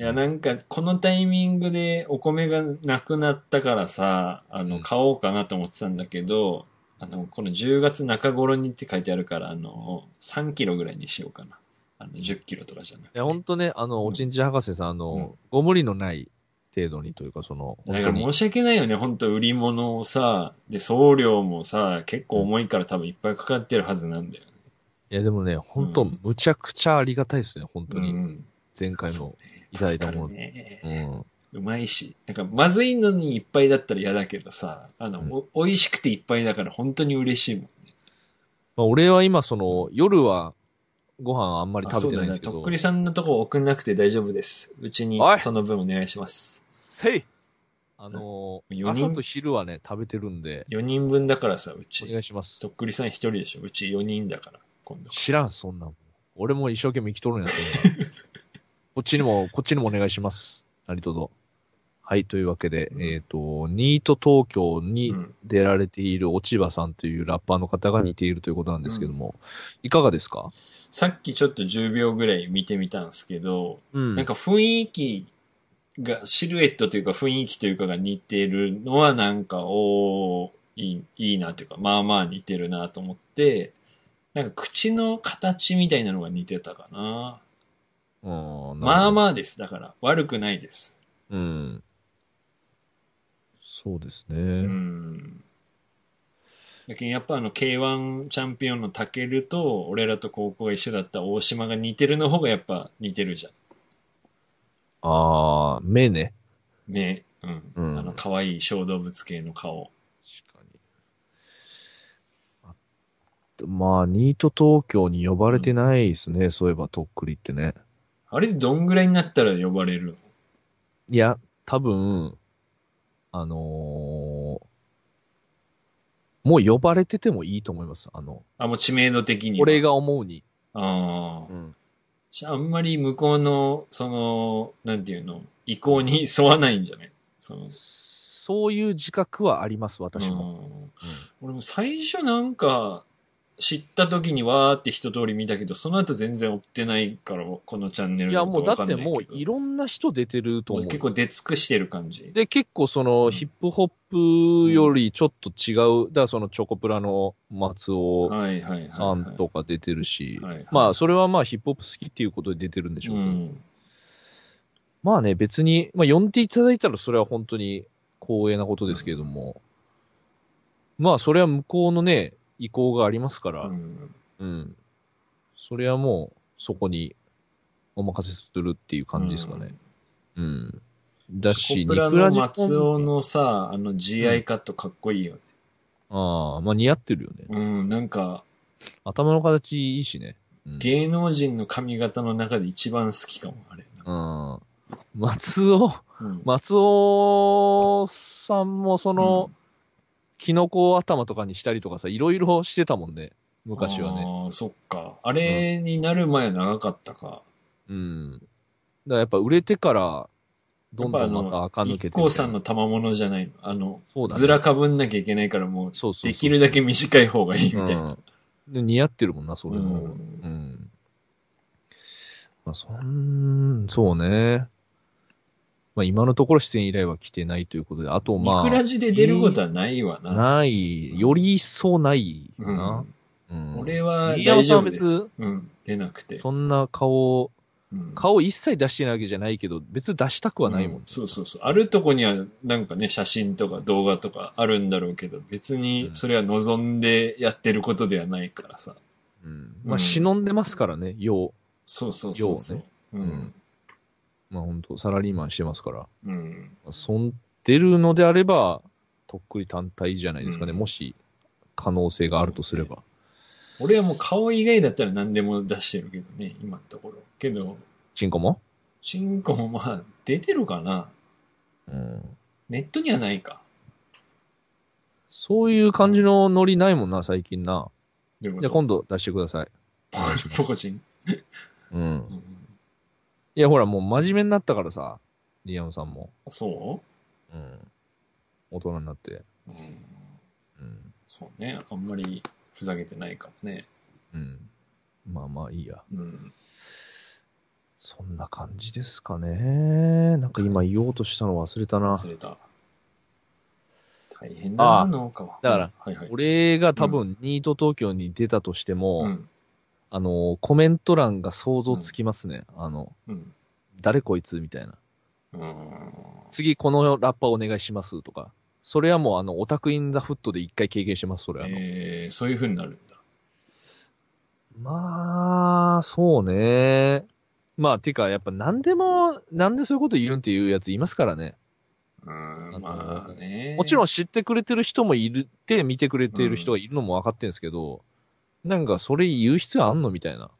Speaker 2: や、なんか、このタイミングでお米がなくなったからさ、あの、
Speaker 1: うん
Speaker 2: 買おうかなと思ってたんだけど、あの、この10月中頃にって書いてあるから、あの、3キロぐらいにしようかな。あの、10キロとかじゃなくて。
Speaker 1: いや、本当ね、あの、
Speaker 2: うん
Speaker 1: おちんちん博士さん、あの、
Speaker 2: うん
Speaker 1: ご無理のない程度にというか、その、
Speaker 2: だ。から申し訳ないよね、本当売り物をさ、で、送料もさ、結構重いから多分いっぱいかかってるはずなんだよね。
Speaker 1: いや、でもね、本当、
Speaker 2: うん
Speaker 1: むちゃくちゃありがたいですね、本当に。
Speaker 2: うん。
Speaker 1: 前回の。
Speaker 2: そうね
Speaker 1: いただいたもの
Speaker 2: ね
Speaker 1: うん。
Speaker 2: うまいし。なんか、まずいのにいっぱいだったら嫌だけどさ、あの、
Speaker 1: うん
Speaker 2: お美味しくていっぱいだから本当に嬉しいもんね。
Speaker 1: まあ、俺は今、その、夜はご飯あんまり
Speaker 2: あ
Speaker 1: 食べてないんですけど
Speaker 2: そうだねとっく、りさんのとこ送んなくて大丈夫です。うちにその分お願いします。
Speaker 1: せいあのー朝と昼はね、食べてるんで、
Speaker 2: 4人分だからさ、う
Speaker 1: お
Speaker 2: ち。
Speaker 1: 願いします
Speaker 2: と。っくりさん1人でしょ。うち4人だから、今度。
Speaker 1: 知らん、そんなもん。俺も一生懸命生きとるんやそんなこっちにも、こっちにもお願いします。何卒。はい、というわけで、
Speaker 2: うん。
Speaker 1: えっ、と、ニート東京に
Speaker 2: うん。
Speaker 1: 出られている落葉さんというラッパーの方が似ているということなんですけども、いかがですか？
Speaker 2: さっきちょっと10秒ぐらい見てみたんですけど、
Speaker 1: うん。
Speaker 2: なんか雰囲気が、シルエットというか雰囲気というかが似てるのはなんか、おーいい、いいなというか、まあまあ似てるなと思って、なんか口の形みたいなのが似てたかな。
Speaker 1: うん
Speaker 2: まあ
Speaker 1: あ。
Speaker 2: まあです。だから、悪くないです。
Speaker 1: うん。そうですね。
Speaker 2: うん。だけどやっぱあの K1 チャンピオンのタケルと、俺らと高校が一緒だった大島が似てるの方がやっぱ似てるじゃん。
Speaker 1: ああ、目ね。
Speaker 2: 目。うん。
Speaker 1: うん
Speaker 2: あの可愛い小動物系の顔。
Speaker 1: 確かに。あとまあ、ニート東京に呼ばれてないですね、そういえば、とっくりってね。
Speaker 2: あれどんぐらいになったら呼ばれるの？
Speaker 1: いや、多分、あのーもう呼ばれててもいいと思います。あの、
Speaker 2: あ、もう知名度的には。
Speaker 1: 俺。が思うに。
Speaker 2: ああ
Speaker 1: う。ん。
Speaker 2: あんまり向こうの、その、なんていうの、意向に沿わないんじゃない？その、
Speaker 1: そういう自覚はあります、私も。
Speaker 2: うん俺も最初なんか、知った時にわーって一通り見たけど、その後全然追ってないから、このチャンネル
Speaker 1: いや、もうだって
Speaker 2: も
Speaker 1: もういろんな人出てると思う。
Speaker 2: 結構出尽くしてる感じ。
Speaker 1: で、結構その、ヒップホップよりちょっと違う、だからそのチョコプラの松尾。さんとか出てるしまあ、それはまあヒップホップ好きっていうことで出てるんでしょうけど、
Speaker 2: うん。
Speaker 1: まあね、別に、まあ呼んでいただいたらそれは本当に光栄なことですけれども、まあそれは向こうのね、意向がありますから、
Speaker 2: うん
Speaker 1: うん。それはもう、そこにお任せするっていう感じですかね。うん。だし、
Speaker 2: チョコプラの松尾のさ、あの GI カットかっこいいよね。
Speaker 1: ああ、まあ似合ってるよね。
Speaker 2: うん、なんか、
Speaker 1: 頭の形いいしね。うん。
Speaker 2: 芸能人の髪型の中で一番好きかも、あれ。
Speaker 1: うん、松尾、
Speaker 2: うん
Speaker 1: 松尾さんもその、
Speaker 2: うん
Speaker 1: キノコ頭とかにしたりとかさ、いろいろしてたもんね。昔はね。
Speaker 2: ああ、そっか。あれになる前は長かったか。
Speaker 1: うん。だからやっぱ売れてから、どんどんまた垢抜けて
Speaker 2: さんの賜物じゃないの。あの、
Speaker 1: そうだね
Speaker 2: ずらかぶんなきゃいけないからもう、
Speaker 1: そうそうそう
Speaker 2: できるだけ短い方がいいみたいな。
Speaker 1: うん。で、似合ってるもんな、それも。
Speaker 2: うん
Speaker 1: うん。まあ、そん、そうね。まあ、今のところ出演依頼は来てないということで、あと、まあ、
Speaker 2: ミクラジで出ることはないわな。
Speaker 1: ない、より一層ない
Speaker 2: うん
Speaker 1: な。うん。
Speaker 2: 俺は
Speaker 1: 新山さんは
Speaker 2: 大丈夫です
Speaker 1: 別。
Speaker 2: うん、出なくて。
Speaker 1: そんな顔、
Speaker 2: うん
Speaker 1: 顔一切出してないわけじゃないけど、別に出したくはないもん。
Speaker 2: うんそうそうそう。あるとこにはなんかね、写真とか動画とかあるんだろうけど、別にそれは望んでやってることではないからさ。
Speaker 1: うん。まあ、
Speaker 2: うん
Speaker 1: 忍んでますからね、よう。
Speaker 2: そうそうそうそう。
Speaker 1: よ
Speaker 2: う
Speaker 1: うんん。まあ、本当サラリーマンしてますから。
Speaker 2: うん。
Speaker 1: まあそんでるのであれば、とっくり単体じゃないですかね。
Speaker 2: うん
Speaker 1: もし、可能性があるとすれば。
Speaker 2: 俺はもう顔以外だったら何でも出してるけどね、今のところ。けど、
Speaker 1: チンコも？
Speaker 2: チンコもまあ出てるかな。
Speaker 1: うん。
Speaker 2: ネットにはないか。
Speaker 1: そういう感じのノリないもんな、最近な。じゃあ今度出してください。
Speaker 2: ポコチン。
Speaker 1: うん
Speaker 2: う。ん
Speaker 1: いや、ほら、もう真面目になったからさ、リアムさんも。
Speaker 2: そ
Speaker 1: う？ん。大人になって。
Speaker 2: ううん。
Speaker 1: うん。
Speaker 2: そうね。あんまりふざけてないからね。
Speaker 1: うん。まあまあいいや。
Speaker 2: うん。
Speaker 1: そんな感じですかね。なんか今言おうとしたの忘れたな。
Speaker 2: 忘れた。大変だな、
Speaker 1: あ
Speaker 2: 農家は。
Speaker 1: だから
Speaker 2: はいはい。
Speaker 1: 俺が多分、ニート東京に出たとしても、
Speaker 2: うん。
Speaker 1: あの、コメント欄が想像つきますね。あの、
Speaker 2: うん。
Speaker 1: 誰こいつみたいな。
Speaker 2: うん。
Speaker 1: 次このラッパーお願いしますとか。それはもうあの、オタクインザフットで一回経験してます、それは。
Speaker 2: えー、そういう風になるんだ。
Speaker 1: まあ、そうね。まあ、てか、やっぱ何でも、なんでそういうこと言うんっていうやついますからね。
Speaker 2: うん、
Speaker 1: の
Speaker 2: まあね。
Speaker 1: もちろん知ってくれてる人もいるって、見てくれてる人がいるのも分かってるんですけど、なんかそれ言う必要あんのみたいな。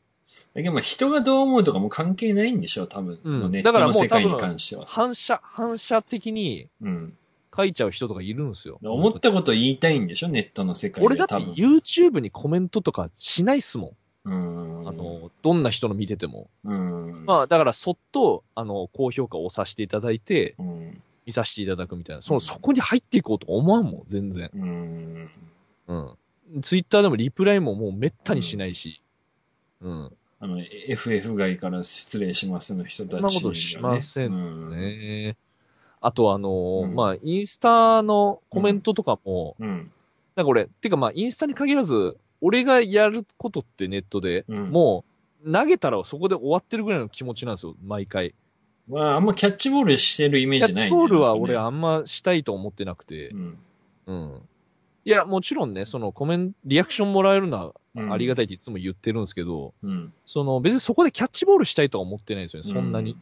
Speaker 2: だけどまあ人がどう思うとかも関係ないんでしょ、多分。
Speaker 1: うんだからもう
Speaker 2: トの世界に
Speaker 1: 多分
Speaker 2: 関しては。
Speaker 1: 反射、反射的に
Speaker 2: うん。
Speaker 1: 書いちゃう人とかいるんですよ。
Speaker 2: 思ったこと言いたいんでしょ、ネットの世界で
Speaker 1: 俺だって。YouTube にコメントとかしないっすもん。
Speaker 2: うん。
Speaker 1: あの、どんな人の見てても。
Speaker 2: うん。
Speaker 1: まあ、だからそっと、あの、高評価を押させていただいて、
Speaker 2: うん。
Speaker 1: 見させていただくみたいな。その、そこに入っていこうと思わんもん、全然。
Speaker 2: うん。
Speaker 1: うん。ツイッターでもリプライももうめったにしないし。うん。
Speaker 2: あの、FF 外から失礼しますの人たち、
Speaker 1: そんなことしません
Speaker 2: うん。
Speaker 1: ねあとあのー
Speaker 2: うん
Speaker 1: まあ、インスタのコメントとかも、
Speaker 2: うん。
Speaker 1: なんか俺、てかまあ、インスタに限らず、俺がやることってネットで、
Speaker 2: うん
Speaker 1: もう、投げたらそこで終わってるぐらいの気持ちなんですよ、毎回。
Speaker 2: まあ、あんまキャッチボールしてるイメー
Speaker 1: キャッ
Speaker 2: ジない、
Speaker 1: チボールは俺
Speaker 2: ね
Speaker 1: あんましたいと思ってなくて
Speaker 2: う、ん。
Speaker 1: うん。いや、もちろんね、そのコメント、リアクションもらえるの
Speaker 2: うん
Speaker 1: はありがたいっていつも言ってるんですけど、
Speaker 2: うん。
Speaker 1: その別にそこでキャッチボールしたいとは思ってないんですよね、そんなに。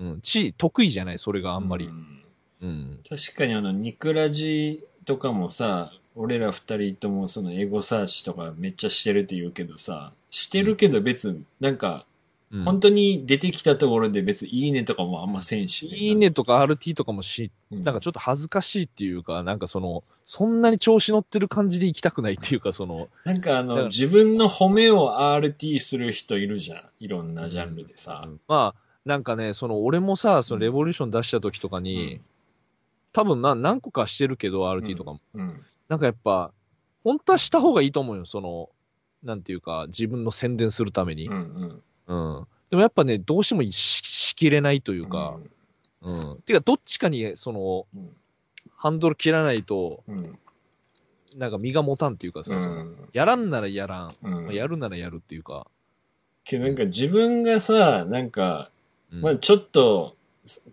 Speaker 1: うん。ち、得意じゃない、それがあんまり
Speaker 2: う。ん
Speaker 1: うん。
Speaker 2: 確かにあの、ニクラジとかもさ、俺ら二人ともそのエゴサーチとかめっちゃしてるって言うけどさ、してるけど別になんか、
Speaker 1: うん
Speaker 2: 本当に出てきたところで別にいいねとかもあんませんし、
Speaker 1: いいねとか RT とかもし、
Speaker 2: うん。
Speaker 1: なんかちょっと恥ずかしいっていうか、なんかその、そんなに調子乗ってる感じで行きたくないっていうか、その、
Speaker 2: なんかあの、自分の褒めを RT する人いるじゃん。いろんなジャンルでさ。
Speaker 1: まあ、なんかね、その、俺もさ、そのレボリューション出した時とかに、多分な、何個かしてるけど、RT とかも。
Speaker 2: うん。
Speaker 1: なんかやっぱ、本当はした方がいいと思うよ、その、なんていうか、自分の宣伝するために
Speaker 2: うん。う。ん。
Speaker 1: うん。でもやっぱね、どうしてもししきれないというか、うん。てか、どっちかに、その、
Speaker 2: うん。
Speaker 1: ハンドル切らないと、
Speaker 2: うん。
Speaker 1: なんか身が持たんっていうかさ、
Speaker 2: うん。
Speaker 1: そのやらんならやらん、
Speaker 2: うん
Speaker 1: まあやるならやるっていうか、
Speaker 2: けどなんか自分がさ、なんか、
Speaker 1: うん
Speaker 2: まあちょっと、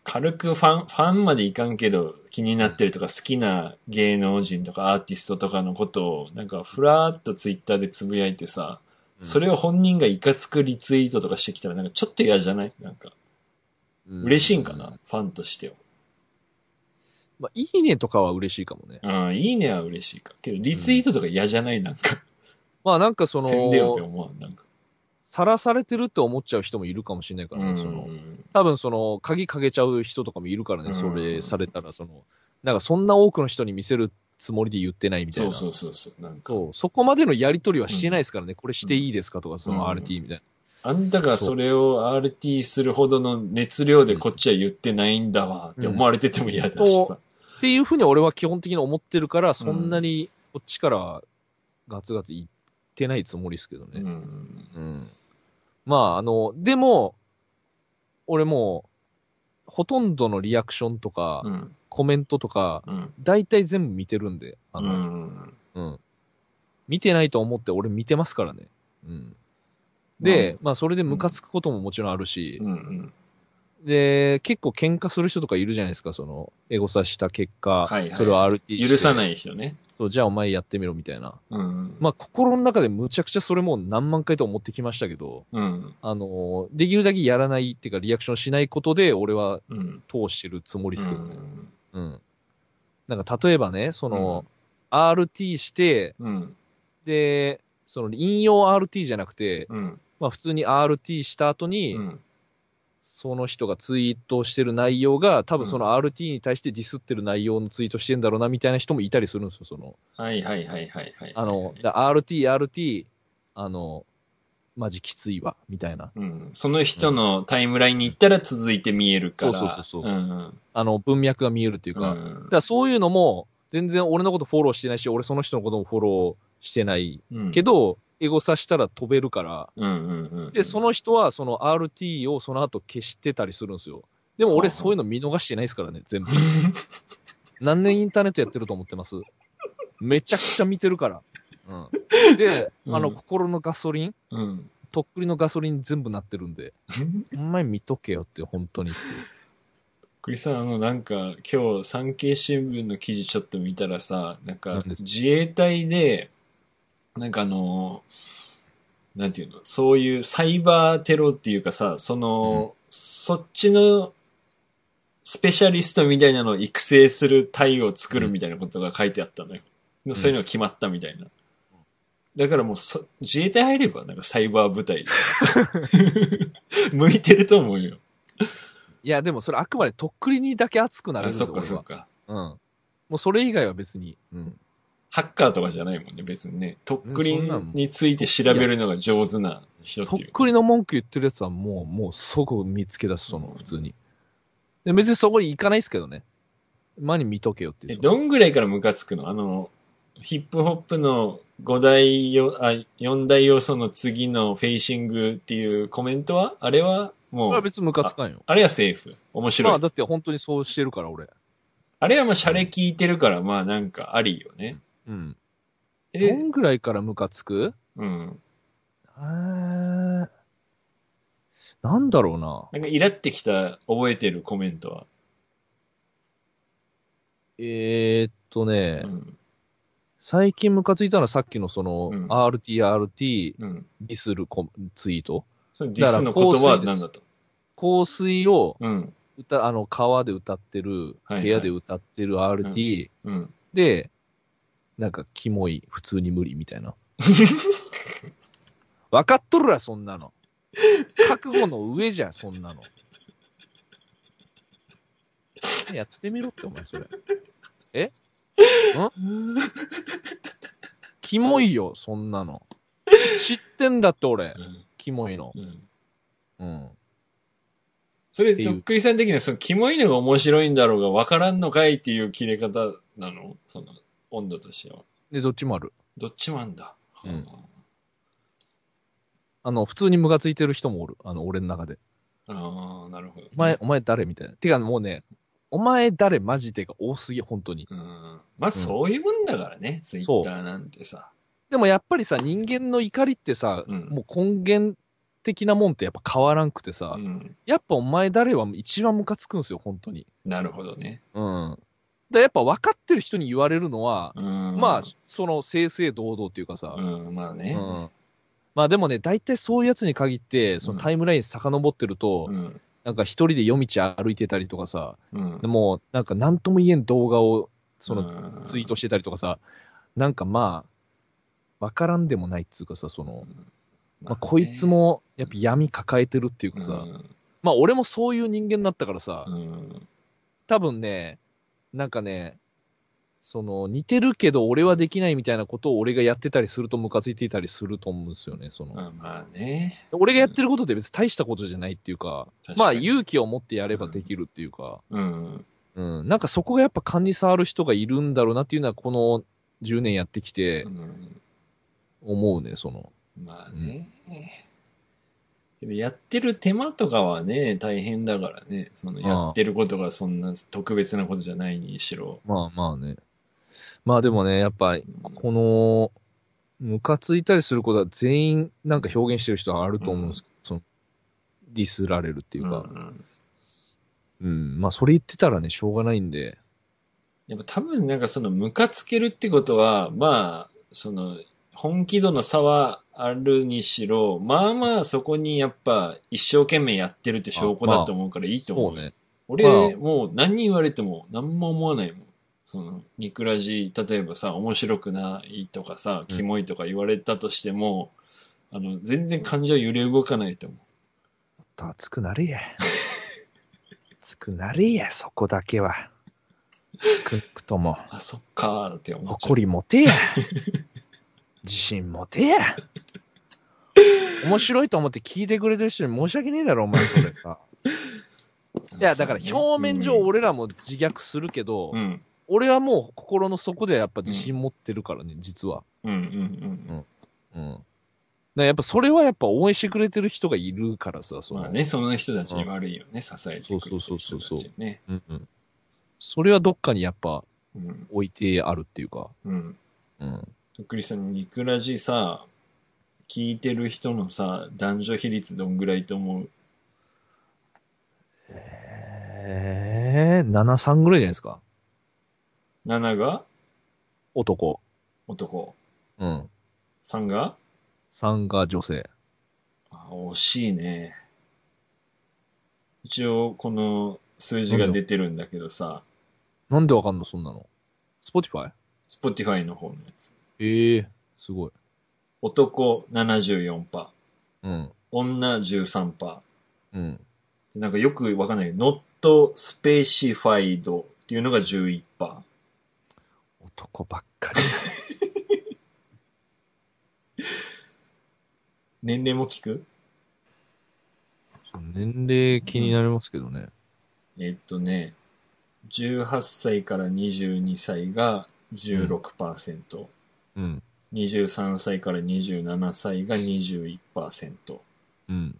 Speaker 2: 軽くファン、ファンまでいかんけど気になってるとか好きな芸能人とかアーティストとかのことを、なんかふらーっとツイッターでつぶやいてさ、
Speaker 1: うん
Speaker 2: それを本人がいかつくリツイートとかしてきたらなんかちょっと嫌じゃない？なんか、
Speaker 1: うん
Speaker 2: 嬉しいんかな、ファンとしては。
Speaker 1: まあ、いいねとかは嬉しいかもね。
Speaker 2: うん、いいねは嬉しいか。けどリツイートとか嫌じゃない？なんか、
Speaker 1: まあなんかその、
Speaker 2: せんでよって思わん。なんか。
Speaker 1: さらされてるって思っちゃう人もいるかもしれないからね、
Speaker 2: うん
Speaker 1: その、多分その、鍵かけちゃう人とかもいるからね、
Speaker 2: うん
Speaker 1: それされたら、その、なんかそんな多くの人に見せるつもりで言ってないみたいな。
Speaker 2: そうそうそうそう。なんか、
Speaker 1: そうそこまでのやりとりはしてないですからね、これしていいですかとか、その
Speaker 2: うん
Speaker 1: RT みたい
Speaker 2: あんたがそれを RT するほどの熱量でこっちは言ってないんだわって思われてても嫌だしさ。
Speaker 1: な。っていうふうに俺は基本的に思ってるから、そんなにこっちからガツガツ言ってないつもりですけどね。
Speaker 2: うん。
Speaker 1: うん。まあ、あの、でも、俺もう、ほとんどのリアクションとか、
Speaker 2: うん。
Speaker 1: コメントとか、
Speaker 2: うん。
Speaker 1: 大体全部見てるんで、あ
Speaker 2: う
Speaker 1: の、
Speaker 2: ん。
Speaker 1: うん。見てないと思って俺見てますからね。うん。で、まあそれでムカつくことももちろんあるし。で、結構喧嘩する人とかいるじゃないですか、その、エゴサした結果、
Speaker 2: はいはい
Speaker 1: それを RT。
Speaker 2: 許さないい人ね。
Speaker 1: そう、じゃあお前やってみろみたいな。
Speaker 2: うん。
Speaker 1: まあ心の中でむちゃくちゃそれも何万回と思ってきましたけど、
Speaker 2: うん。
Speaker 1: あの、できるだけやらないっていうかリアクションしないことで俺は
Speaker 2: うん。
Speaker 1: 通してるつもりですけどね。
Speaker 2: うん。
Speaker 1: うん。なんか例えばね、その、RT して、
Speaker 2: うん。
Speaker 1: で、その引用 RT じゃなくて、
Speaker 2: うん。
Speaker 1: まあ普通に RT した後に、
Speaker 2: うん。
Speaker 1: その人がツイートしてる内容が、多分その RT に対してディスってる内容のツイートしてんだろうなみたいな人もいたりするんですよ、その。
Speaker 2: はいはいはいはいはい。
Speaker 1: あの、だ RT、RT、あの、マジきついわ、みたいな。
Speaker 2: うん。その人のタイムラインに行ったら続いて見えるから。
Speaker 1: そうそうそうそう
Speaker 2: うん。
Speaker 1: あの、文脈が見えるっていうか、だか
Speaker 2: うん
Speaker 1: らそういうのも、全然俺のことフォローしてないし、俺その人のこともフォローしてない
Speaker 2: うん。
Speaker 1: けど、エゴサしたら飛べるから、
Speaker 2: うんうんうん。
Speaker 1: で、その人はその RT をその後消してたりするんですよ。でも俺そういうの見逃してないですからね、全部。何年インターネットやってると思ってます？めちゃくちゃ見てるから。うん。で、あの、
Speaker 2: うん
Speaker 1: 心のガソリン？
Speaker 2: うん。
Speaker 1: とっくりのガソリン全部なってるんで、お前見とけよって本当にっていう。
Speaker 2: クリさん、あの、なんか、今日、産経新聞の記事ちょっと見たらさ、なんか自衛隊で、なんかあの、なんていうの、そういうサイバーテロっていうかさ、その、そっちの、スペシャリストみたいなのを育成する隊を作るみたいなことが書いてあったのよ。
Speaker 1: ん
Speaker 2: そういうのが決まったみたいな。だからもうそ、自衛隊入れば、なんかサイバー部隊で。向いてると思うよ。
Speaker 1: いや、でもそれあくまでとっくりにだけ熱くなるん
Speaker 2: あ、
Speaker 1: で
Speaker 2: そっかそっか。
Speaker 1: うん。もうそれ以外は別に。うん。
Speaker 2: ハッカーとかじゃないもんね、別にね。とっくりについて調べるのが上手な人っていう。
Speaker 1: とっくりの文句言ってるやつはもう、もう即見つけ出す、その、普通に。で別にそこに行かないですけどね。前に見とけよってい
Speaker 2: え、
Speaker 1: う。
Speaker 2: どんぐらいからムカつくの？あの、ヒップホップの5大よ、あ、4大要素の次のフェイシングっていうコメントは？あれはもう、
Speaker 1: これは別にムカつかんよ。
Speaker 2: あれはセーフ。面白い。
Speaker 1: まあだって本当にそうしてるから俺。
Speaker 2: あれはまあシャレ効いてるから、まあなんかありよね。
Speaker 1: うん。ど
Speaker 2: え、
Speaker 1: んぐらいからムカつく？
Speaker 2: うん。
Speaker 1: えー、なんだろうな。
Speaker 2: なんかイラってきた覚えてるコメントは？
Speaker 1: えー、っとね、
Speaker 2: うん。
Speaker 1: 最近ムカついたのはさっきのその、
Speaker 2: うん
Speaker 1: RT、RT、
Speaker 2: うん。
Speaker 1: ディスるコツイート。
Speaker 2: そのディスの言葉は何だと？
Speaker 1: 香水を
Speaker 2: うん。
Speaker 1: 歌、あの、川で歌ってる、
Speaker 2: はいはい
Speaker 1: 部屋で歌ってる RT、
Speaker 2: うん。
Speaker 1: で、なんか、キモい、普通に無理みたいな。分かっとるわ、そんなの。覚悟の上じゃん、そんなの。やってみろって、お前、それ。え？ん？キモいよ、そんなの。知ってんだって、俺。キモいの。
Speaker 2: うん
Speaker 1: うん。
Speaker 2: それ、とっくりさん的には、その、キモいのが面白いんだろうが、わからんのかいっていう切れ方なの？その、温度としては。
Speaker 1: で、どっちもある。
Speaker 2: どっちもあんだ。
Speaker 1: うんあの、普通にムカついてる人もおる。あの、俺の中で。
Speaker 2: ああ、なるほど。
Speaker 1: お前、お前誰？みたいな。てか、もうね、お前誰マジでが多すぎ、本当に。
Speaker 2: うん。まあ、そういうもんだからね、ツイッターなんてさ。
Speaker 1: でもやっぱりさ、人間の怒りってさ、
Speaker 2: うん
Speaker 1: もう根源的なもんってやっぱ変わらんくてさ、
Speaker 2: うん。
Speaker 1: やっぱお前誰は一番ムカつくんすよ、本当に。
Speaker 2: なるほどね。
Speaker 1: うん。で、やっぱ分かってる人に言われるのは、
Speaker 2: うん。
Speaker 1: まあ、その正々堂々っていうかさ、
Speaker 2: うん、まあね。
Speaker 1: うんまあでもね、大体そういうやつに限って、そのタイムライン遡ってると、
Speaker 2: うん。
Speaker 1: なんか一人で夜道歩いてたりとかさ、
Speaker 2: うん
Speaker 1: で。もなんか何とも言えん動画をその
Speaker 2: の
Speaker 1: ツイートしてたりとかさ、なんかまあ、わからんでもないっつうかさ、その、まあ、こいつ、もやっぱ闇抱えてるっていうかさ、
Speaker 2: うん
Speaker 1: まあ俺もそういう人間だったからさ、
Speaker 2: うん。
Speaker 1: 多分ね、なんかね、その似てるけど俺はできないみたいなことを俺がやってたりするとムカついていたりすると思うんですよね、その。
Speaker 2: まあまあね。
Speaker 1: 俺がやってることって別に大したことじゃないっていうか、
Speaker 2: 確かに
Speaker 1: まあ勇気を持ってやればできるっていうか、
Speaker 2: うん。
Speaker 1: うん、なんかそこがやっぱ勘に触る人がいるんだろうなっていうのはこの10年やってきて
Speaker 2: うん
Speaker 1: 思うね、その。
Speaker 2: まあね。けどやってる手間とかはね、大変だからね。そのやってることがそんな特別なことじゃないにしろ。
Speaker 1: まあまあね。まあでもね、やっぱ、この、ムカついたりすることは全員なんか表現してる人はあると思うんですけど、その、ディスられるっていうか、
Speaker 2: ん
Speaker 1: うん、まあそれ言ってたらね、しょうがないんで、
Speaker 2: やっぱ多分なんかそのムカつけるってことは、まあ、その本気度の差はあるにしろ、まあまあそこにやっぱ一生懸命やってるって証拠だと思うからいいと思う。
Speaker 1: そうね。
Speaker 2: 俺、
Speaker 1: まあ
Speaker 2: もう何に言われても何も思わないもん。その、ニクラジ、例えばさ、面白くないとかさ、
Speaker 1: うん
Speaker 2: キモいとか言われたとしても、あの、全然感情揺れ動かないと思う。
Speaker 1: 熱くなれや。熱くなれや、そこだけは。少なくとも、
Speaker 2: あ、そっかーって思う。
Speaker 1: 誇り持てや。自信持てや。面白いと思って聞いてくれてる人に申し訳ねえだろ、お前それさ。いや、だから表面上俺らも自虐するけど、
Speaker 2: うん。
Speaker 1: 俺はもう心の底でやっぱ自信持ってるからね、実は。
Speaker 2: うんうんうん
Speaker 1: うん。だからやっぱそれはやっぱ応援してくれてる人がいるからさ、その、
Speaker 2: まあね、その人たちに悪いよね、支えてくれてる人たち
Speaker 1: そうそうそうそう
Speaker 2: ね。
Speaker 1: うんうん。それはどっかにやっぱ
Speaker 2: うん。
Speaker 1: 置いてあるっていうか、
Speaker 2: うん。
Speaker 1: うん。
Speaker 2: とっくりさん、ニクラジさ、聞いてる人のさ、男女比率どんぐらいと思う？
Speaker 1: えー、7、3ぐらいじゃないですか。
Speaker 2: ?7 が？
Speaker 1: 男。
Speaker 2: 男。
Speaker 1: うん。
Speaker 2: 3が
Speaker 1: ？3が女性。
Speaker 2: あ惜しいね。一応、この数字が出てるんだけどさ、
Speaker 1: なんでわかんの？そんなの。Spotify?
Speaker 2: Spotify の方のやつ。
Speaker 1: ええー、すごい。
Speaker 2: 男74%、
Speaker 1: うん。
Speaker 2: 女13%。
Speaker 1: うん。
Speaker 2: でなんかよくわかんないけど、not specified っていうのが11%。
Speaker 1: 男ばっかり。
Speaker 2: 年齢も聞く？
Speaker 1: 年齢気になりますけどね。
Speaker 2: えっとね、18歳から22歳が16%、
Speaker 1: うん。
Speaker 2: 23歳から27歳が21%。
Speaker 1: うん。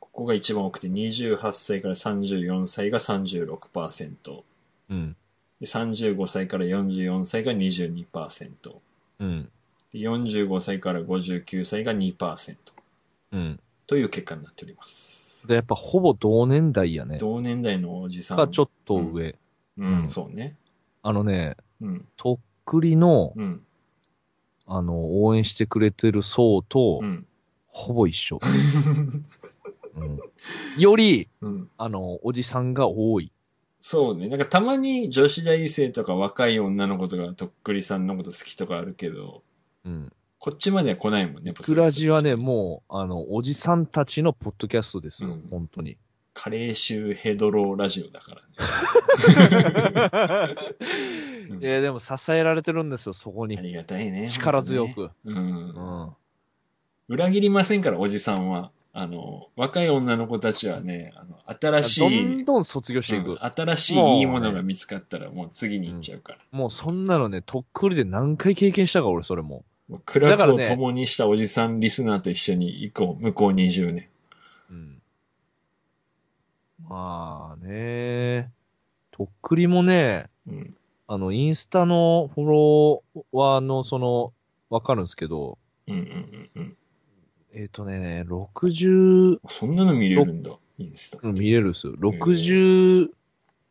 Speaker 2: ここが一番多くて、28歳から34歳が36%。
Speaker 1: うん。
Speaker 2: で35歳から44歳が22%。
Speaker 1: うん。
Speaker 2: で45歳から59歳が2%。
Speaker 1: うん。
Speaker 2: という結果になっております。
Speaker 1: で、やっぱほぼ同年代やね。
Speaker 2: 同年代のおじさん。
Speaker 1: かちょっと上。
Speaker 2: うん、
Speaker 1: うん
Speaker 2: そうね。
Speaker 1: あのね、
Speaker 2: うん、
Speaker 1: とっくりの、
Speaker 2: うん、
Speaker 1: あの、応援してくれてる層と、
Speaker 2: うん。
Speaker 1: ほぼ一緒。うん、より、
Speaker 2: うん。
Speaker 1: あの、おじさんが多い。
Speaker 2: そうね。なんかたまに女子大生とか若い女の子とかとっくりさんのこと好きとかあるけど、
Speaker 1: うん。
Speaker 2: こっちまでは来ないもんね、
Speaker 1: クラジはね、もう、あの、おじさんたちのポッドキャストですよ、
Speaker 2: うん
Speaker 1: 本当に。
Speaker 2: カレー臭ヘドロラジオだからね。うん
Speaker 1: いや、でも支えられてるんですよ、そこに。
Speaker 2: ありがたいね。
Speaker 1: 力強く。
Speaker 2: 本当ね。う。
Speaker 1: うんん。
Speaker 2: 裏切りませんから、おじさんは。あの、若い女の子たちはね、あの、新し
Speaker 1: ど
Speaker 2: い、
Speaker 1: んどん卒業していく。
Speaker 2: うん新しいいいものが見つかったら、もう次に行っちゃうから。
Speaker 1: もうそんなのね、とっくりで何回経験したか、俺、それも。
Speaker 2: もう苦楽を
Speaker 1: だからね
Speaker 2: 共にしたおじさんリスナーと一緒に行こう。向こう20年。
Speaker 1: うん。まあね、とっくりもね、
Speaker 2: うん。
Speaker 1: あの、インスタのフォロワーの、その、わかるんですけど、
Speaker 2: うんうんうんうん。
Speaker 1: えっ、とね、60、
Speaker 2: そんなの見れるんだ、インスタ。
Speaker 1: うん見れるっすよ。65、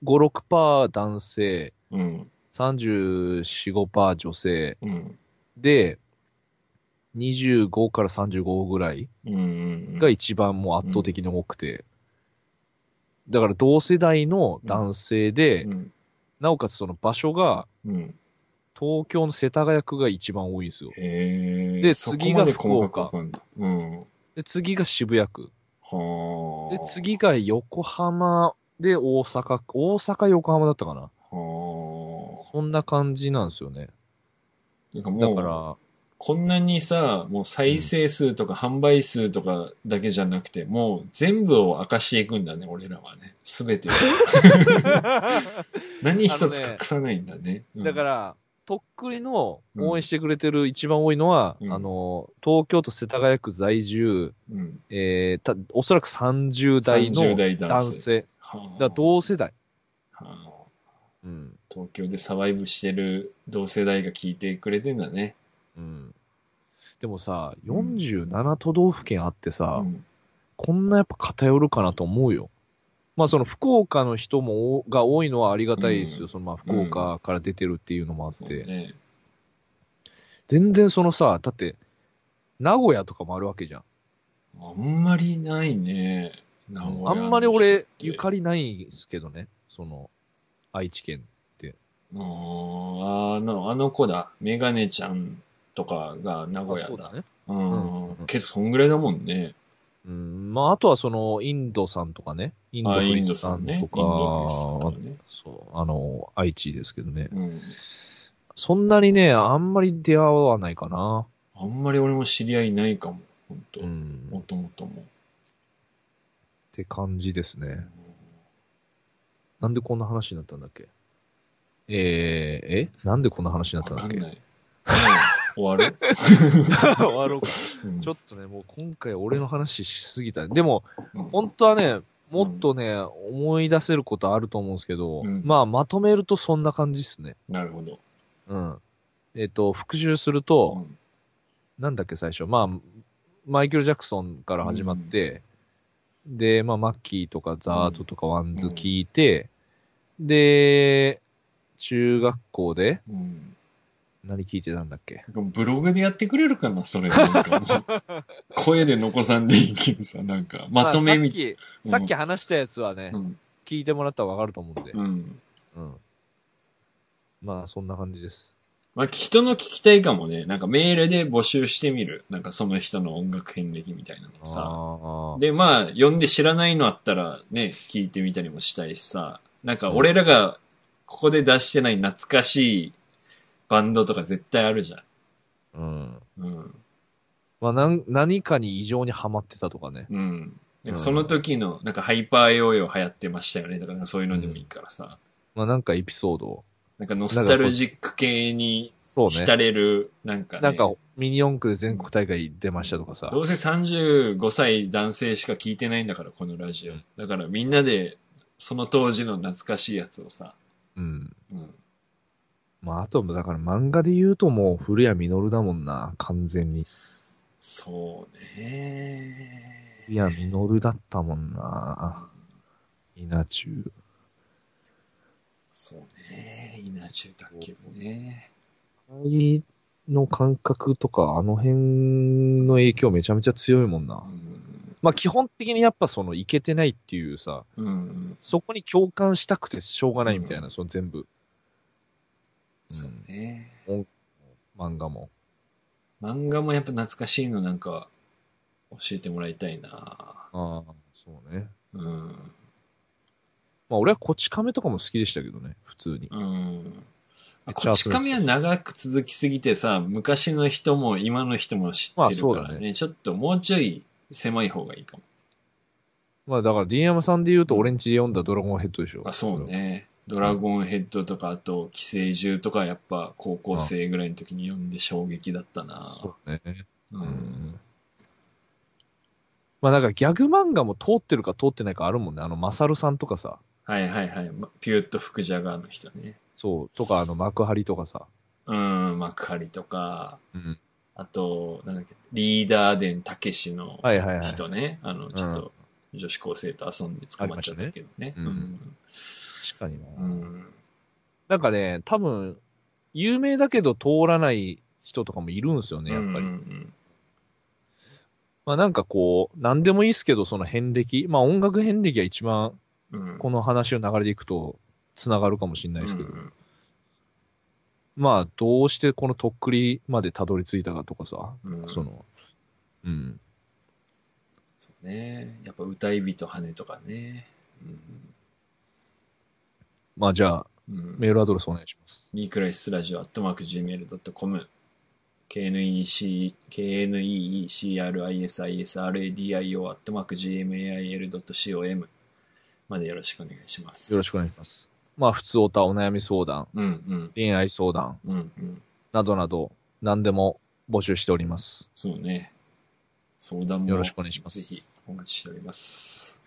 Speaker 1: 6%男性、
Speaker 2: うん。
Speaker 1: 34、5%女性
Speaker 2: うん。
Speaker 1: で、25から35ぐらい
Speaker 2: うんうん。
Speaker 1: が一番もう圧倒的に多くて、だから同世代の男性で、
Speaker 2: うん。
Speaker 1: なおかつその場所が
Speaker 2: うん。
Speaker 1: 東京の世田谷区が一番多いんですよ。
Speaker 2: へえ。
Speaker 1: で次が
Speaker 2: まで細かく書くんだ。うん。
Speaker 1: で、次が渋谷区。
Speaker 2: はあ。
Speaker 1: で、次が横浜で大阪、大阪横浜だったかな。
Speaker 2: は
Speaker 1: そんな感じなんですよね。
Speaker 2: か
Speaker 1: だから、
Speaker 2: こんなにさ、もう再生数とか販売数とかだけじゃなくて、もう全部を明かしていくんだね、俺らはね。すべてを。何一つ隠さないんだね。うん
Speaker 1: だから、とっくりの応援してくれてる一番多いのは、
Speaker 2: うん
Speaker 1: あの、東京都世田谷区在住、
Speaker 2: うん。
Speaker 1: えー、た、おそらく30代の
Speaker 2: 30代男
Speaker 1: 男
Speaker 2: 性。
Speaker 1: 性。
Speaker 2: はあ
Speaker 1: だ同世代。
Speaker 2: はあ
Speaker 1: うん。
Speaker 2: 東京でサバイブしてる同世代が聞いてくれてんだね。
Speaker 1: うん。でもさ、47都道府県あってさ、
Speaker 2: うん
Speaker 1: こんなやっぱ偏るかなと思うよ。まあその福岡の人もおが多いのはありがたいですよ。
Speaker 2: うん
Speaker 1: そのまあ福岡から出てるっていうのもあって。
Speaker 2: そうね。
Speaker 1: 全然そのさ、だって、名古屋とかもあるわけじゃん。
Speaker 2: あんまりないね。名古屋
Speaker 1: あ
Speaker 2: の
Speaker 1: んまり俺、ゆかりないんですけどね。その、愛知県。
Speaker 2: あーあの、あの子だ。メガネちゃんとかが名古屋だ。
Speaker 1: そうだね。
Speaker 2: うん。
Speaker 1: うん
Speaker 2: けど、そんぐらいだもんね。
Speaker 1: うん。まああとはその、インドさんとかね。インド
Speaker 2: あ、インド
Speaker 1: クリスさ
Speaker 2: さん
Speaker 1: とか。そう、あの、愛知ですけどね。
Speaker 2: うん。
Speaker 1: そんなにね、あんまり出会わないかな。
Speaker 2: あんまり俺も知り合いないかも。本当
Speaker 1: うん。
Speaker 2: も
Speaker 1: っ
Speaker 2: ともとも。
Speaker 1: て感じですね。なんでこんな話になったんだっけ？えー、え？なんでこんな話になったんだっけ？
Speaker 2: わかんない。うん終わる？
Speaker 1: 終わろうか。
Speaker 2: うん
Speaker 1: ちょっとね、もう今回俺の話しすぎた。でも、
Speaker 2: うん
Speaker 1: 本当はね、もっとね、思い出せることあると思うんですけど、
Speaker 2: うん
Speaker 1: まあ、まとめるとそんな感じですね。
Speaker 2: なるほど。
Speaker 1: うん。えっ、と、復習する
Speaker 2: う
Speaker 1: と、
Speaker 2: ん
Speaker 1: なんだっけ最初。まあ、マイケル・ジャクソンから始まって、で、まあ、マッキーとかザートとかワンズ聞いて、で、中学校で、
Speaker 2: うん
Speaker 1: 何聞いてたんだっけ？
Speaker 2: ブログでやってくれるかなそれなんか。声で残さんでいいけどさ、なんか、まとめみ
Speaker 1: あさっき、さっき話したやつはね、
Speaker 2: うん。
Speaker 1: 聞いてもらったらわかると思うんで。
Speaker 2: うん。
Speaker 1: うん。まあ、そんな感じです。
Speaker 2: まあ、人の聞きたいかもね。なんかメールで募集してみる。なんかその人の音楽遍歴みたいなのさ。で、まあ、読んで知らないのあったらね、聞いてみたりもしたいしさ。なんか俺らがここで出してない懐かしいバンドとか絶対あるじゃん。
Speaker 1: うん。
Speaker 2: うん。
Speaker 1: まあ、なん、何かに異常にハマってたとかね。
Speaker 2: うん。で
Speaker 1: うん
Speaker 2: もその時の、なんかハイパーヨーヨー流行ってましたよね。だからそういうのでもいいからさ。
Speaker 1: まあ、なんかエピソードを。
Speaker 2: なんかノスタルジック系に
Speaker 1: そうね。
Speaker 2: 浸れる、なんかね。
Speaker 1: なんか、ミニ四駆で全国大会出ましたとかさ。
Speaker 2: どうせ35歳男性しか聞いてないんだから、このラジオ。だからみんなで、その当時の懐かしいやつをさ。
Speaker 1: うん。
Speaker 2: うん。
Speaker 1: まあ、あと、だから漫画で言うともう、古谷実だもんな、完全に。
Speaker 2: そうね。
Speaker 1: 古谷実だったもんな。稲中。
Speaker 2: そうね。稲中卓球もね。
Speaker 1: 愛の感覚とか、あの辺の影響めちゃめちゃ強いもんな。まあ基本的にやっぱその、いけてないっていうさ、
Speaker 2: うん。うん。
Speaker 1: そこに共感したくてしょうがないみたいな、その全部。
Speaker 2: そうね。
Speaker 1: 漫画も。
Speaker 2: 漫画もやっぱ懐かしいのなんか教えてもらいたいな
Speaker 1: ああ、そうね。
Speaker 2: うん。
Speaker 1: まあ俺はこち亀とかも好きでしたけどね、普通に。
Speaker 2: うん。こち亀は長く続きすぎてさ、昔の人も今の人も知ってるからね。
Speaker 1: まあね
Speaker 2: ちょっともうちょい狭い方がいいかも。
Speaker 1: まあだから D 山さんで言うと俺んちで読んだドラゴンヘッドでしょ。
Speaker 2: あ、そう。ね。ドラゴンヘッドとか、あと、寄生獣とかやっぱ高校生ぐらいの時に読んで衝撃だったな
Speaker 1: そうね。
Speaker 2: う。
Speaker 1: うんん。まあなんかギャグ漫画も通ってるか通ってないかあるもんね。あの、マサルさんとかさ。
Speaker 2: はいはいはい。まピューッと福ジャガーの人ね。
Speaker 1: そう。とかあの、幕張とかさ。
Speaker 2: うん、幕張とか、
Speaker 1: うん。
Speaker 2: あと、なんだっけ、リーダーデンたけしの
Speaker 1: はいはいはい。
Speaker 2: 人ね。あの、ちょっと、女子高生と遊んで捕まっちゃったけどね。
Speaker 1: ありましたねうん確かにな。
Speaker 2: うん。うん。
Speaker 1: なんかね、多分、有名だけど通らない人とかもいるんですよね、やっぱり。
Speaker 2: うんうん
Speaker 1: まあなんかこう、なんでもいいですけど、その遍歴。まあ音楽遍歴が一番、
Speaker 2: うん。うん
Speaker 1: この話の流れでいくと、繋がるかもしれないですけど。
Speaker 2: うん
Speaker 1: まあ、どうしてこのとっくりまでたどり着いたかとかさ、
Speaker 2: うん
Speaker 1: その、うん。
Speaker 2: そうね。やっぱ歌い人羽とかね。
Speaker 1: まあじゃあ、
Speaker 2: うん。うん
Speaker 1: メールアドレスお願いします。
Speaker 2: ミークライスラジオアットマーク Gmail.com knec, knecrisisradio アットマーク gmail.com までよろしくお願いします。
Speaker 1: よろしくお願いします。まあ、普通おたお悩み相談、
Speaker 2: うんうん。
Speaker 1: 恋愛相談、
Speaker 2: うんうん。
Speaker 1: などなど、何でも募集しております。
Speaker 2: そうね。相談も
Speaker 1: よろしくお願いします
Speaker 2: ぜひお待ちしております。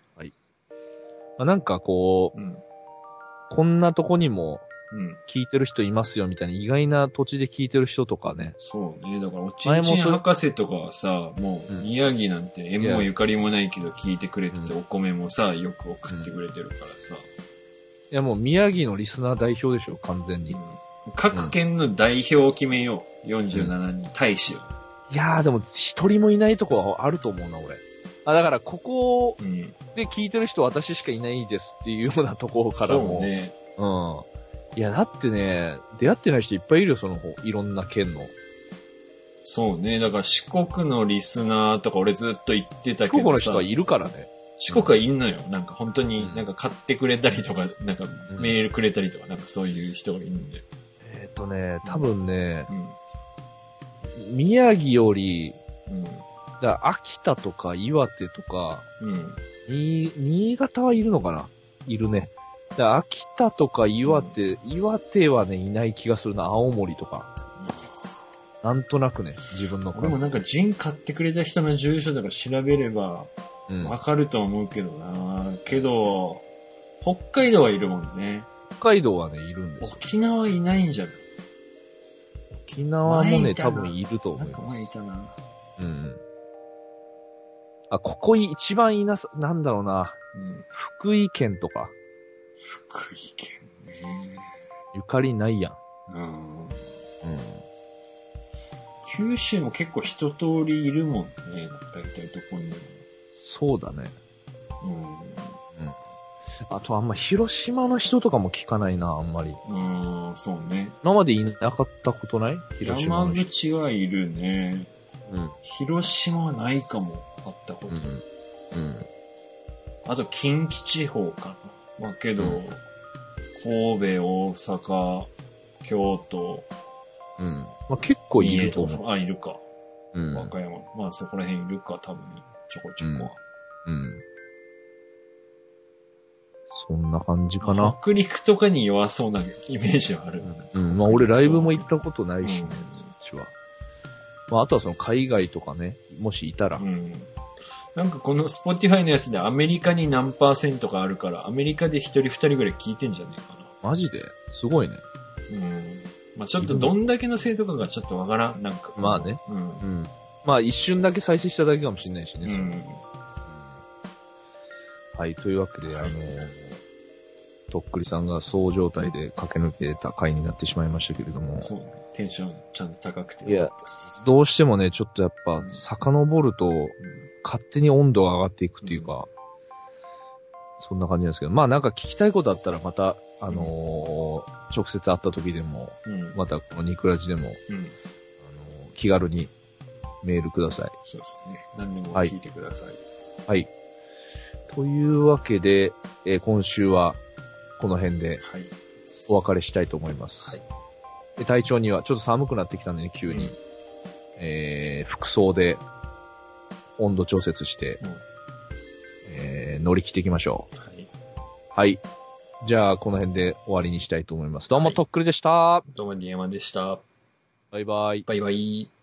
Speaker 1: まあ、なんかこう、
Speaker 2: うん。
Speaker 1: こんなとこにも
Speaker 2: うん。
Speaker 1: 聞いてる人いますよみたいな意外な土地で聞いてる人とかね。
Speaker 2: そうね。だから、おちんちん博士とかはさ、もう、
Speaker 1: うん
Speaker 2: 宮城なんて縁もゆかりもないけど聞いてくれてて、
Speaker 1: う
Speaker 2: お米もさ、よく送ってくれてるからさ。
Speaker 1: いやもう宮城のリスナー代表でしょ、完全に。
Speaker 2: うん各県の代表を決めよう。47人、大使を。
Speaker 1: いやーでも一人もいないとこはあると思うな、俺。あ、だからここ
Speaker 2: うん。
Speaker 1: で聞いてる人私しかいないですっていうようなところから
Speaker 2: そ
Speaker 1: も。
Speaker 2: うね。
Speaker 1: うん。いや、だってね、出会ってない人いっぱいいるよ、その、いろんな県の。
Speaker 2: そうね。だから四国のリスナーとか俺ずっと言ってた
Speaker 1: 四
Speaker 2: けどさ。
Speaker 1: 国の人はいるからね。
Speaker 2: 四国はいんのよ。なんか本当に
Speaker 1: うん
Speaker 2: なんか買ってくれたりとか、なんか
Speaker 1: うん
Speaker 2: メールくれたりとか、なんかそういう人がいるんだよ。
Speaker 1: えっ、とね、多分ね、
Speaker 2: うん。
Speaker 1: 宮城より、
Speaker 2: うん。
Speaker 1: だ秋田とか岩手とか、
Speaker 2: うん。
Speaker 1: 新新潟はいるのかな？いるね。だ秋田とか岩手、岩手はね、いない気がするな。青森とか。なんとなくね、自分の
Speaker 2: 俺もなんかジン買ってくれた人の住所とか調べれば
Speaker 1: うん
Speaker 2: わかると思うけどな。けど、北海道はいるもんね。
Speaker 1: 北海道はね、いるんですよ。
Speaker 2: 沖縄いないんじゃない？
Speaker 1: 沖縄もね、多分いると思います。
Speaker 2: 前いたな。
Speaker 1: うん。あ、ここ一番いなさ、なんだろうな。
Speaker 2: うん。
Speaker 1: 福井県とか、
Speaker 2: 福井県ね。
Speaker 1: ゆかりないやん。
Speaker 2: うん。
Speaker 1: うん。
Speaker 2: 九州も結構一通りいるもんね。大体どこにでも。
Speaker 1: そうだね。
Speaker 2: うん。
Speaker 1: あとあんま広島の人とかも聞かないな、あんまり。
Speaker 2: うん、そうね。
Speaker 1: 今までいなかったことない？広島
Speaker 2: 山
Speaker 1: の人。
Speaker 2: 口はいるね。
Speaker 1: うん。
Speaker 2: 広島はないかも。あったこと。
Speaker 1: うん。うん。
Speaker 2: あと、近畿地方かな。まあけど、
Speaker 1: うん
Speaker 2: 神戸、大阪、京都、
Speaker 1: うん。まあ、結構いると思う。
Speaker 2: あ、いるか。
Speaker 1: うん。
Speaker 2: 和歌山。まあそこら辺いるか、多分、ちょこちょこは。
Speaker 1: うん。そんな感じかな。
Speaker 2: 北陸とかに弱そうなイメージはある。
Speaker 1: うん。まあ、俺ライブも行ったことないしね、
Speaker 2: うん
Speaker 1: そっちは。まあ、あとはその海外とかね、もしいたら
Speaker 2: う。ん。なんかこの Spotify のやつでアメリカに何パーセントかあるから、アメリカで一人二人ぐらい聞いてんじゃねえかな。
Speaker 1: マジで？すごいね。
Speaker 2: うん。まあちょっとどんだけの生徒かがちょっとわからん。なんか。
Speaker 1: まあね。
Speaker 2: うん。
Speaker 1: うん。まあ、一瞬だけ再生しただけかもしれないしね。
Speaker 2: うん。
Speaker 1: はい、というわけで、あの、とっくりさんがそう状態で駆け抜けた回になってしまいましたけれども、
Speaker 2: そうね。テンションちゃんと高くて
Speaker 1: いや。どうしてもね、ちょっとやっぱ、遡ると、勝手に温度が上がっていくっていうか、そんな感じなんですけど、まあなんか聞きたいことあったらまた、あのー直接会った時でも、
Speaker 2: うん。うん。
Speaker 1: またこのニクラジでも、
Speaker 2: うん。
Speaker 1: あのー気軽にメールください。
Speaker 2: そうですね。何でも
Speaker 1: はい
Speaker 2: 聞いてください。
Speaker 1: はい。というわけで、えー今週はこの辺で
Speaker 2: はい。
Speaker 1: お別れしたいと思います。で体調にはちょっと寒くなってきたんでね、急に。
Speaker 2: うん
Speaker 1: えー服装で温度調節して、
Speaker 2: うん
Speaker 1: えー乗り切っていきましょう。
Speaker 2: はい。
Speaker 1: はい。じゃあ、この辺で終わりにしたいと思います。どうも、
Speaker 2: はい
Speaker 1: とっくりでした。
Speaker 2: どうも、ディエマでした。
Speaker 1: バイバイ。
Speaker 2: バイバイ。